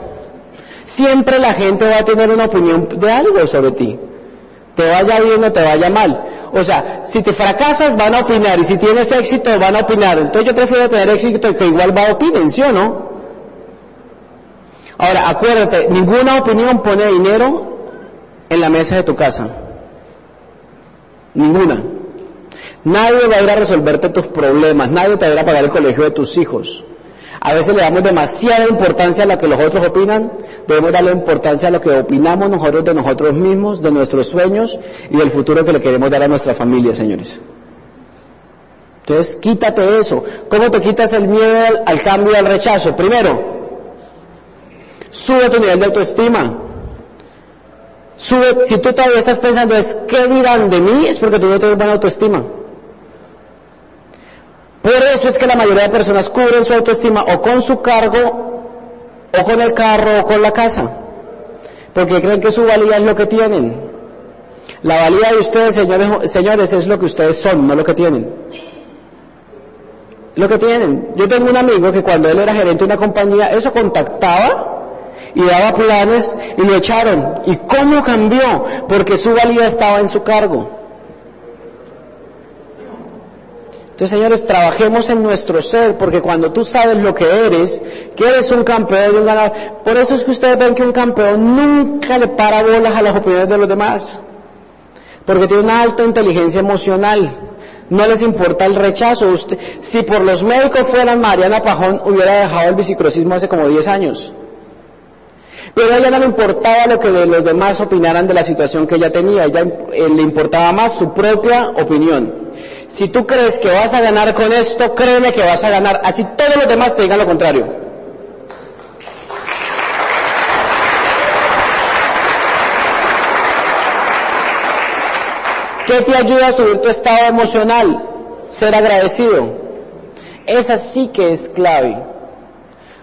Speaker 3: Siempre la gente va a tener una opinión de algo sobre ti. Te vaya bien o te vaya mal. O sea, si te fracasas van a opinar y si tienes éxito van a opinar. Entonces yo prefiero tener éxito que igual va a opinar, ¿sí o no? Ahora, acuérdate, ninguna opinión pone dinero en la mesa de tu casa. Ninguna. Nadie va a ir a resolverte tus problemas, nadie te va a ir a pagar el colegio de tus hijos. A veces le damos demasiada importancia a lo que los otros opinan, debemos darle importancia a lo que opinamos nosotros de nosotros mismos, de nuestros sueños y del futuro que le queremos dar a nuestra familia, señores. Entonces, quítate eso. ¿Cómo te quitas el miedo al, cambio y al rechazo? Primero, sube tu nivel de autoestima. Sube, si tú todavía estás pensando es qué dirán de mí, es porque tú no tienes buena autoestima. Por eso es que la mayoría de personas cubren su autoestima o con su cargo, o con el carro, o con la casa. Porque creen que su valía es lo que tienen. La valía de ustedes, señores, señores, es lo que ustedes son, no lo que tienen. Lo que tienen. Yo tengo un amigo que cuando él era gerente de una compañía, eso contactaba y daba planes y lo echaron. ¿Y cómo cambió? Porque su valía estaba en su cargo. Entonces, señores, trabajemos en nuestro ser, porque cuando tú sabes lo que eres, que eres un campeón un ganador, por eso es que ustedes ven que un campeón nunca le para bolas a las opiniones de los demás, porque tiene una alta inteligencia emocional. No les importa el rechazo. Usted, si por los médicos fueran Mariana Pajón, hubiera dejado el bicicrosismo hace como 10 años. Pero a ella no le importaba lo que los demás opinaran de la situación que ella tenía, a ella eh, le importaba más su propia opinión. Si tú crees que vas a ganar con esto, créeme que vas a ganar, así todos los demás te digan lo contrario. ¿Qué te ayuda a subir tu estado emocional? Ser agradecido. Esa sí que es clave.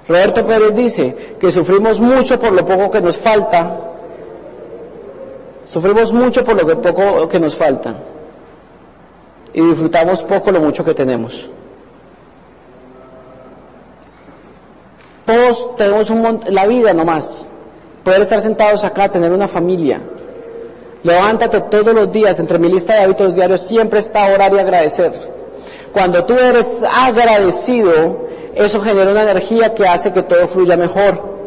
Speaker 3: Roberto Pérez dice que sufrimos mucho por lo poco que nos falta. Sufrimos mucho por lo poco que nos falta. Y disfrutamos poco lo mucho que tenemos. Todos tenemos un la vida nomás. Poder estar sentados acá, tener una familia. Levántate todos los días, entre mi lista de hábitos diarios siempre está orar y agradecer. Cuando tú eres agradecido, eso genera una energía que hace que todo fluya mejor.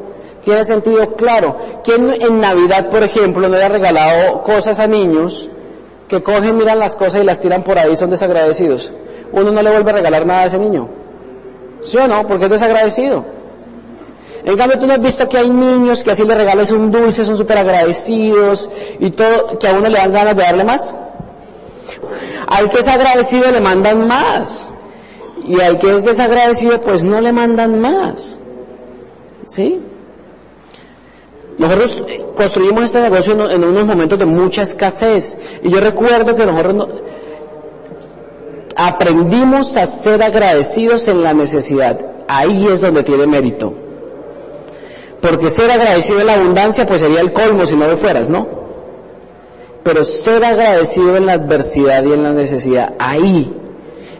Speaker 3: ¿Tiene sentido? Claro. ¿Quién en Navidad, por ejemplo, no le ha regalado cosas a niños que cogen, miran las cosas y las tiran por ahí son desagradecidos? Uno no le vuelve a regalar nada a ese niño. ¿Sí o no? Porque es desagradecido. En cambio, tú no has visto que hay niños que así le regales un dulce, son súper agradecidos y todo, que a uno le dan ganas de darle más. Al que es agradecido le mandan más. Y al que es desagradecido, pues no le mandan más. ¿Sí? Nosotros construimos este negocio en unos momentos de mucha escasez. Y yo recuerdo que nosotros aprendimos a ser agradecidos en la necesidad. Ahí es donde tiene mérito. Porque ser agradecido en la abundancia, pues sería el colmo si no lo fueras, ¿no? Pero ser agradecido en la adversidad y en la necesidad, ahí.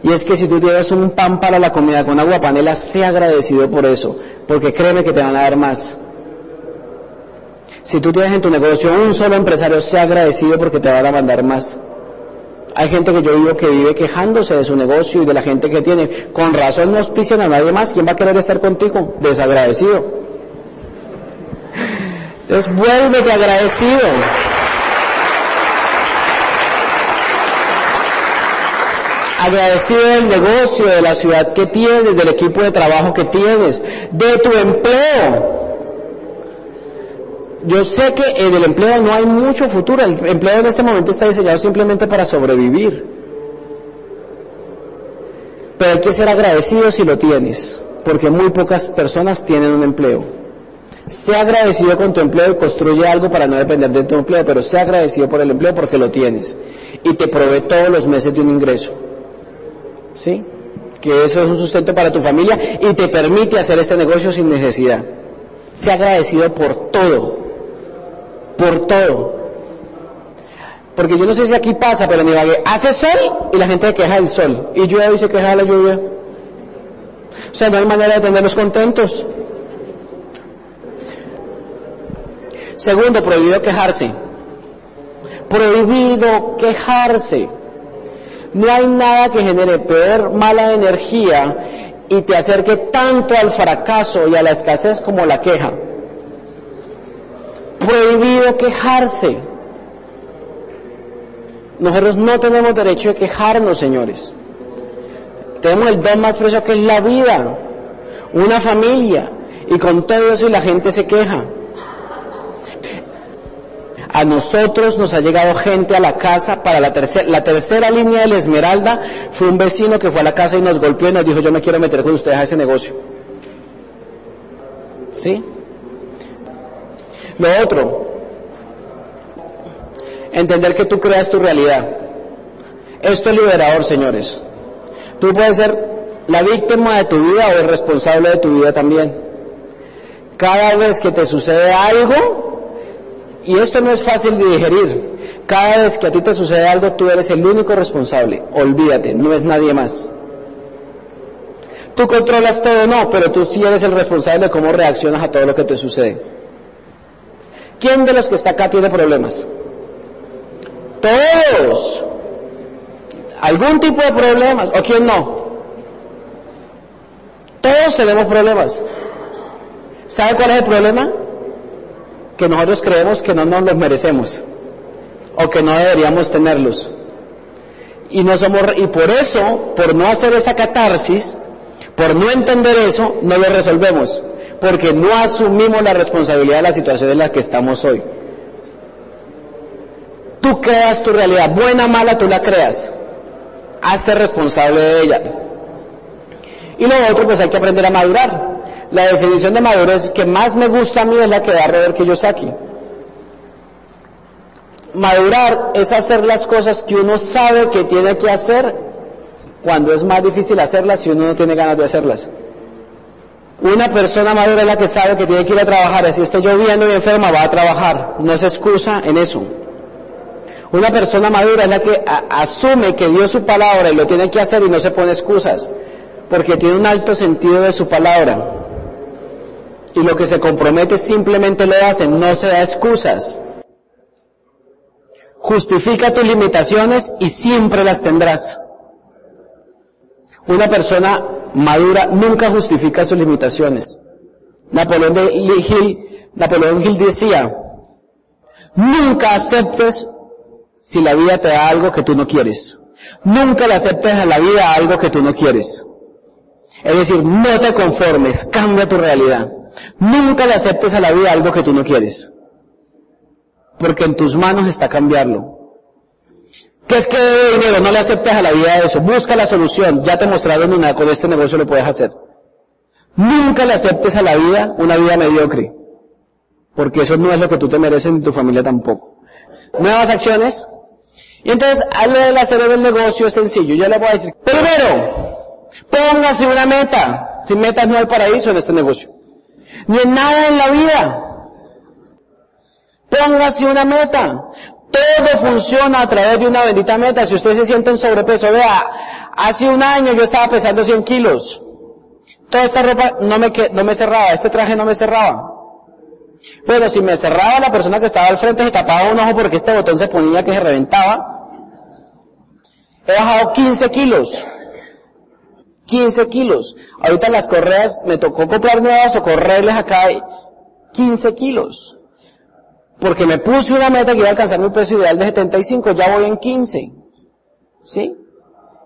Speaker 3: Y es que si tú tienes un pan para la comida con agua panela, sé agradecido por eso, porque créeme que te van a dar más. Si tú tienes en tu negocio un solo empresario, sé agradecido porque te van a mandar más. Hay gente que yo digo que vive quejándose de su negocio y de la gente que tiene. Con razón no auspician a nadie más. ¿Quién va a querer estar contigo? Desagradecido. Entonces vuélvete agradecido. Agradecido del negocio, de la ciudad que tienes, del equipo de trabajo que tienes, de tu empleo. Yo sé que en el empleo no hay mucho futuro, el empleo en este momento está diseñado simplemente para sobrevivir. Pero hay que ser agradecido si lo tienes, porque muy pocas personas tienen un empleo. Sea agradecido con tu empleo y construye algo para no depender de tu empleo, pero sea agradecido por el empleo porque lo tienes y te provee todos los meses de un ingreso. ¿Sí? Que eso es un sustento para tu familia y te permite hacer este negocio sin necesidad. Sea agradecido por todo, por todo. Porque yo no sé si aquí pasa, pero mi Ibagué hace sol y la gente se queja del sol. Y llueve y se queja de la lluvia. O sea, no hay manera de tenerlos contentos. Segundo, prohibido quejarse. Prohibido quejarse. No hay nada que genere peor mala energía y te acerque tanto al fracaso y a la escasez como la queja. Prohibido quejarse. Nosotros no tenemos derecho a quejarnos, señores. Tenemos el don más precioso que es la vida, una familia, y con todo eso y la gente se queja. A nosotros nos ha llegado gente a la casa para la tercera, la tercera línea de la Esmeralda fue un vecino que fue a la casa y nos golpeó y nos dijo yo me quiero meter con ustedes a ese negocio. ¿Sí? Lo otro, entender que tú creas tu realidad. Esto es liberador, señores. Tú puedes ser la víctima de tu vida o el responsable de tu vida también. Cada vez que te sucede algo, y esto no es fácil de digerir, cada vez que a ti te sucede algo, tú eres el único responsable. Olvídate, no es nadie más. Tú controlas todo, no, pero tú sí eres el responsable de cómo reaccionas a todo lo que te sucede. ¿Quién de los que está acá tiene problemas? Todos. ¿Algún tipo de problemas? ¿O quién no? Todos tenemos problemas. ¿Sabe cuál es el problema? Que nosotros creemos que no nos los merecemos o que no deberíamos tenerlos. Y no somos y por eso, por no hacer esa catarsis, por no entender eso, no lo resolvemos, porque no asumimos la responsabilidad de la situación en la que estamos hoy. Tú creas tu realidad, buena mala, tú la creas. Hazte responsable de ella. Y lo otro, pues hay que aprender a madurar. La definición de madurez que más me gusta a mí es la que da Robert Kiyosaki. Madurar es hacer las cosas que uno sabe que tiene que hacer cuando es más difícil hacerlas si uno no tiene ganas de hacerlas. Una persona madura es la que sabe que tiene que ir a trabajar, así esté lloviendo y enferma, va a trabajar, no se excusa en eso. Una persona madura es la que asume que dio su palabra y lo tiene que hacer y no se pone excusas, porque tiene un alto sentido de su palabra. Y lo que se compromete simplemente lo hace, no se da excusas. Justifica tus limitaciones y siempre las tendrás. Una persona madura nunca justifica sus limitaciones. Napoleón, de Hill, Napoleón Hill decía, nunca aceptes si la vida te da algo que tú no quieres. Nunca le aceptes a la vida algo que tú no quieres. Es decir, no te conformes, cambia tu realidad. Nunca le aceptes a la vida algo que tú no quieres. Porque en tus manos está cambiarlo. ¿Qué es que dinero? No le aceptes a la vida eso. Busca la solución. Ya te mostraron una, con este negocio lo puedes hacer. Nunca le aceptes a la vida una vida mediocre. Porque eso no es lo que tú te mereces ni tu familia tampoco. Nuevas acciones. Y entonces, algo del hacer del negocio es sencillo. Yo le voy a decir, primero, póngase una meta. Sin metas no hay paraíso en este negocio. Ni en nada en la vida. Póngase una meta. Todo funciona a través de una bendita meta. Si usted se siente en sobrepeso, vea, hace un año yo estaba pesando 100 kilos. Toda esta ropa no me, no me cerraba, este traje no me cerraba. Bueno, si me cerraba la persona que estaba al frente, se tapaba un ojo porque este botón se ponía que se reventaba. He bajado 15 kilos. 15 kilos. Ahorita las correas, me tocó comprar nuevas o correrles acá 15 kilos porque me puse una meta que iba a alcanzar mi peso ideal de 75, ya voy en 15. ¿Sí?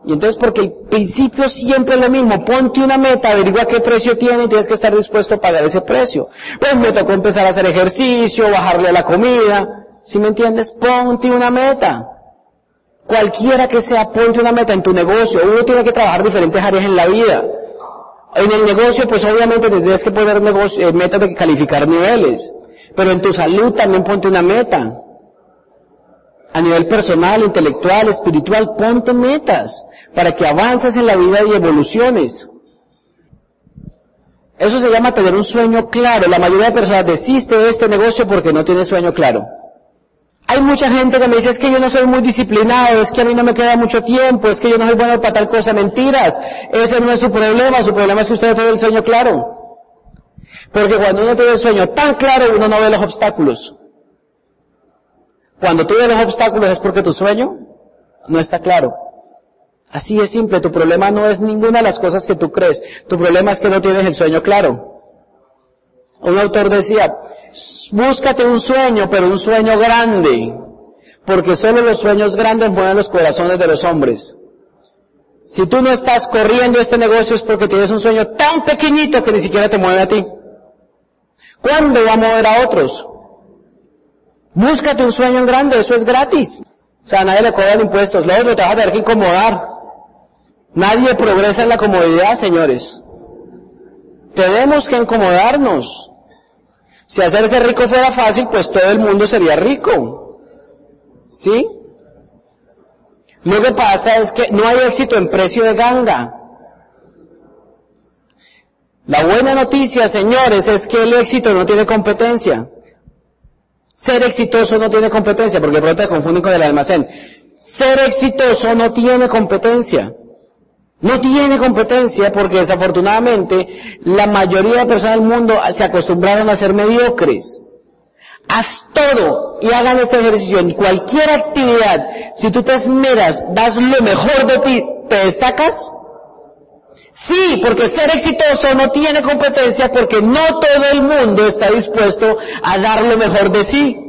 Speaker 3: Y entonces porque el principio siempre es lo mismo, ponte una meta, averigua qué precio tiene y tienes que estar dispuesto a pagar ese precio. Pues me tocó empezar a hacer ejercicio, bajarle la comida, ¿sí me entiendes? Ponte una meta. Cualquiera que sea, ponte una meta en tu negocio. Uno tiene que trabajar diferentes áreas en la vida. En el negocio, pues obviamente tienes que poner negocio, eh, metas de calificar niveles. Pero en tu salud también ponte una meta. A nivel personal, intelectual, espiritual, ponte metas para que avances en la vida y evoluciones. Eso se llama tener un sueño claro. La mayoría de personas desiste de este negocio porque no tiene sueño claro. Hay mucha gente que me dice, es que yo no soy muy disciplinado, es que a mí no me queda mucho tiempo, es que yo no soy bueno para tal cosa. Mentiras. Ese no es su problema, su problema es que usted no tiene el sueño claro. Porque cuando uno tiene el sueño tan claro, uno no ve los obstáculos. Cuando tú ves los obstáculos es porque tu sueño no está claro. Así es simple, tu problema no es ninguna de las cosas que tú crees, tu problema es que no tienes el sueño claro. Un autor decía, búscate un sueño, pero un sueño grande, porque solo los sueños grandes mueven los corazones de los hombres. Si tú no estás corriendo este negocio es porque tienes un sueño tan pequeñito que ni siquiera te mueve a ti. ¿Cuándo va a mover a otros? Búscate un sueño grande, eso es gratis. O sea, nadie le cobra impuestos, luego te vas a tener que incomodar. Nadie progresa en la comodidad, señores. Tenemos que incomodarnos. Si hacerse rico fuera fácil, pues todo el mundo sería rico. ¿Sí? Lo que pasa es que no hay éxito en precio de ganga. La buena noticia, señores, es que el éxito no tiene competencia. Ser exitoso no tiene competencia, porque de pronto te confunden con el almacén. Ser exitoso no tiene competencia. No tiene competencia porque desafortunadamente la mayoría de personas del mundo se acostumbraron a ser mediocres. Haz todo y hagan este ejercicio en cualquier actividad. Si tú te esmeras, das lo mejor de ti, ¿te destacas? Sí, porque ser exitoso no tiene competencia porque no todo el mundo está dispuesto a dar lo mejor de sí.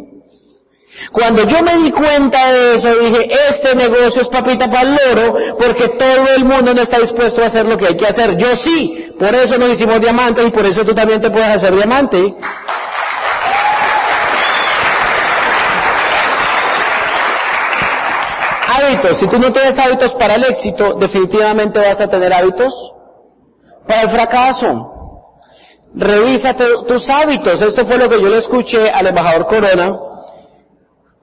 Speaker 3: Cuando yo me di cuenta de eso, dije, este negocio es papita para el loro, porque todo el mundo no está dispuesto a hacer lo que hay que hacer. Yo sí, por eso nos hicimos diamantes y por eso tú también te puedes hacer diamante. Hábitos. Si tú no tienes hábitos para el éxito, definitivamente vas a tener hábitos para el fracaso. Revisa tus hábitos. Esto fue lo que yo le escuché al embajador Corona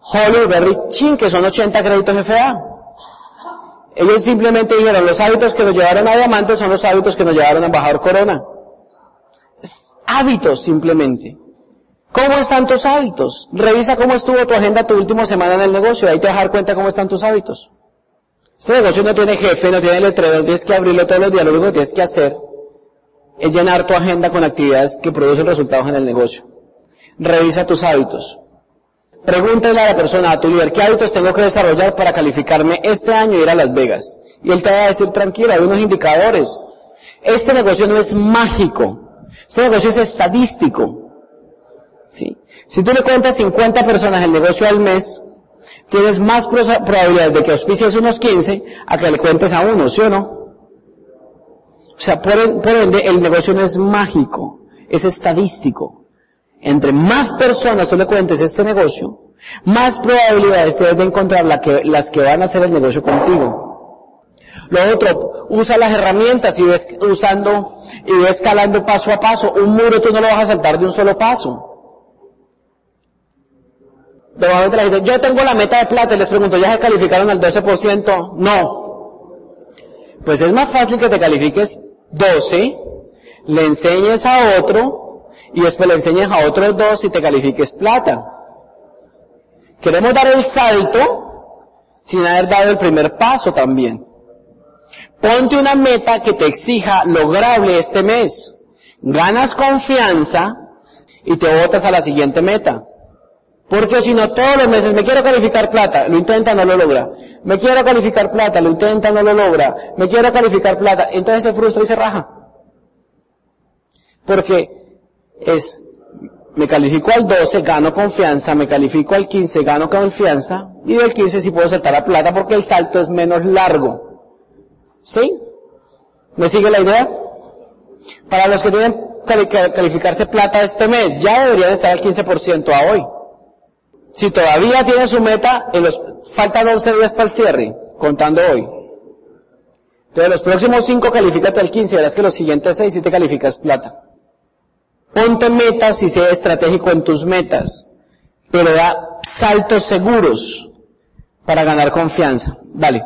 Speaker 3: Holly Berry Chin, que son 80 créditos FA. Ellos simplemente dijeron, los hábitos que nos llevaron a diamantes son los hábitos que nos llevaron a embajador corona. hábitos simplemente. ¿Cómo están tus hábitos? Revisa cómo estuvo tu agenda tu última semana en el negocio, ahí te vas a dar cuenta cómo están tus hábitos. Este negocio no tiene jefe, no tiene letrero, tienes que abrirlo todos los días, lo único que tienes que hacer es llenar tu agenda con actividades que producen resultados en el negocio. Revisa tus hábitos. Pregúntale a la persona, a tu líder, ¿qué hábitos tengo que desarrollar para calificarme este año y ir a Las Vegas? Y él te va a decir, tranquilo, hay unos indicadores. Este negocio no es mágico. Este negocio es estadístico. ¿Sí? Si tú le cuentas 50 personas el negocio al mes, tienes más probabilidades de que auspicies unos 15 a que le cuentes a uno, ¿sí o no? O sea, por, por ende, el negocio no es mágico, es estadístico. Entre más personas tú le cuentes este negocio, más probabilidades tienes de encontrar las que van a hacer el negocio contigo. Lo otro, usa las herramientas y ves usando y ves escalando paso a paso. Un muro tú no lo vas a saltar de un solo paso. Normalmente la gente, yo tengo la meta de plata y les pregunto, ¿ya se calificaron al 12%? No. Pues es más fácil que te califiques 12, le enseñes a otro y después le enseñes a otros dos y te califiques plata. Queremos dar el salto sin haber dado el primer paso también. Ponte una meta que te exija lograble este mes. Ganas confianza y te botas a la siguiente meta. Porque si no, todos los meses me quiero calificar plata, lo intenta, no lo logra. Me quiero calificar plata, lo intenta, no lo logra. Me quiero calificar plata, entonces se frustra y se raja. Porque es, me califico al 12, gano confianza, me califico al 15, gano confianza, y del 15 sí puedo saltar a plata porque el salto es menos largo. ¿Sí? ¿Me sigue la idea? Para los que que calificarse plata este mes, ya deberían estar al 15% a hoy. Si todavía tienen su meta, en los, faltan 11 días para el cierre, contando hoy. Entonces los próximos 5 califícate al 15, verás que los siguientes 6 sí te calificas plata. Ponte metas y sé estratégico en tus metas, pero da saltos seguros para ganar confianza. Dale.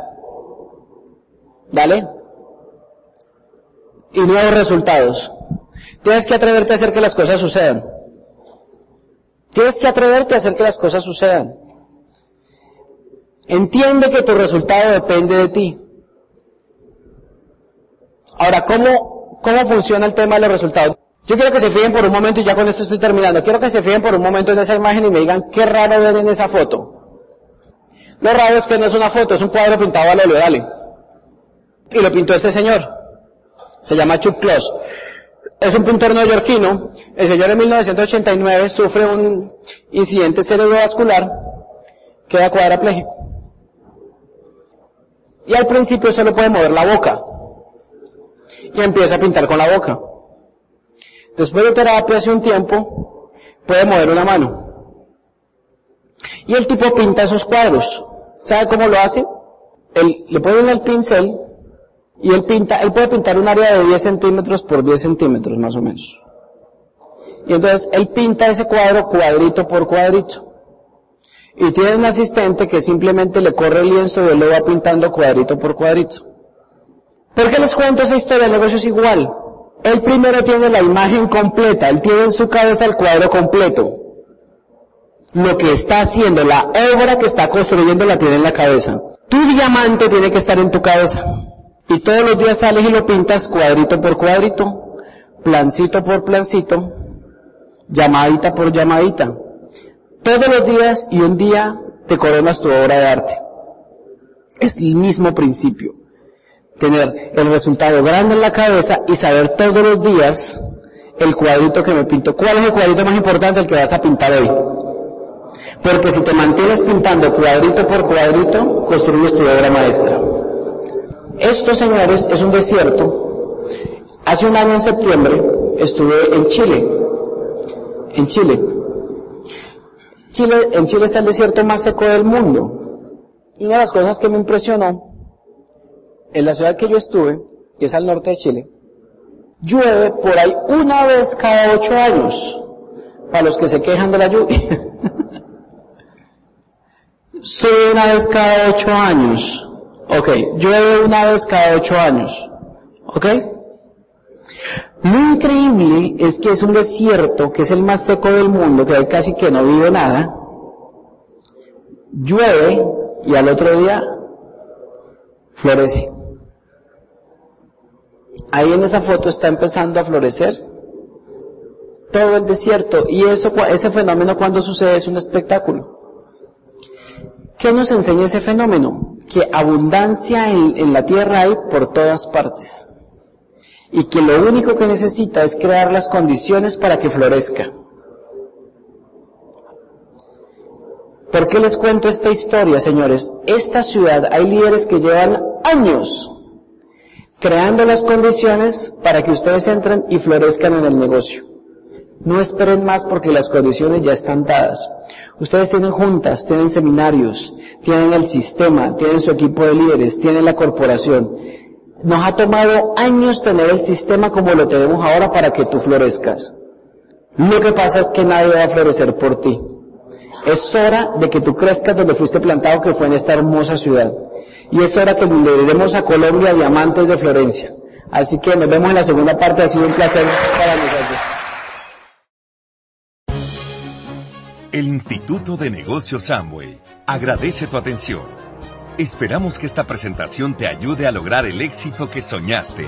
Speaker 3: Dale. Y nuevos resultados. Tienes que atreverte a hacer que las cosas sucedan. Tienes que atreverte a hacer que las cosas sucedan. Entiende que tu resultado depende de ti. Ahora, ¿cómo, cómo funciona el tema de los resultados? Yo quiero que se fijen por un momento y ya con esto estoy terminando. Quiero que se fijen por un momento en esa imagen y me digan qué raro ven en esa foto. Lo raro es que no es una foto, es un cuadro pintado al óleo, dale. Y lo pintó este señor. Se llama Chuck Kloss. Es un pintor neoyorquino. El señor en 1989 sufre un incidente cerebrovascular, queda cuadrapléjico. Y al principio solo puede mover la boca. Y empieza a pintar con la boca. Después de terapia hace un tiempo, puede mover una mano. Y el tipo pinta esos cuadros. ¿Sabe cómo lo hace? Él, le pone el pincel y él pinta, él puede pintar un área de 10 centímetros por 10 centímetros más o menos. Y entonces él pinta ese cuadro cuadrito por cuadrito. Y tiene un asistente que simplemente le corre el lienzo y él lo va pintando cuadrito por cuadrito. ¿Por qué les cuento esa historia? El negocio es igual. Él primero tiene la imagen completa, él tiene en su cabeza el cuadro completo. Lo que está haciendo, la obra que está construyendo la tiene en la cabeza. Tu diamante tiene que estar en tu cabeza. Y todos los días sales y lo pintas cuadrito por cuadrito, plancito por plancito, llamadita por llamadita. Todos los días y un día te coronas tu obra de arte. Es el mismo principio. Tener el resultado grande en la cabeza y saber todos los días el cuadrito que me pinto. ¿Cuál es el cuadrito más importante el que vas a pintar hoy? Porque si te mantienes pintando cuadrito por cuadrito, construyes tu obra maestra. Esto, señores, es un desierto. Hace un año en septiembre estuve en Chile. En Chile. Chile, en Chile está el desierto más seco del mundo. Y una de las cosas que me impresionó, en la ciudad que yo estuve, que es al norte de Chile, llueve por ahí una vez cada ocho años, para los que se quejan de la lluvia. Sube una vez cada ocho años. Ok, llueve una vez cada ocho años. ¿Ok? Lo increíble es que es un desierto, que es el más seco del mundo, que hay casi que no vive nada. Llueve y al otro día florece. Ahí en esa foto está empezando a florecer todo el desierto y eso, ese fenómeno cuando sucede es un espectáculo. ¿Qué nos enseña ese fenómeno? Que abundancia en, la tierra hay por todas partes. Y que lo único que necesita es crear las condiciones para que florezca. ¿Por qué les cuento esta historia, señores? Esta ciudad hay líderes que llevan años creando las condiciones para que ustedes entren y florezcan en el negocio. No esperen más porque las condiciones ya están dadas. Ustedes tienen juntas, tienen seminarios, tienen el sistema, tienen su equipo de líderes, tienen la corporación. Nos ha tomado años tener el sistema como lo tenemos ahora para que tú florezcas. Lo que pasa es que nadie va a florecer por ti. Es hora de que tú crezcas donde fuiste plantado, que fue en esta hermosa ciudad. Y es hora que le a Colombia diamantes de Florencia. Así que nos vemos en la segunda parte. Ha sido un placer para nosotros.
Speaker 2: El Instituto de Negocios Samway agradece tu atención. Esperamos que esta presentación te ayude a lograr el éxito que soñaste.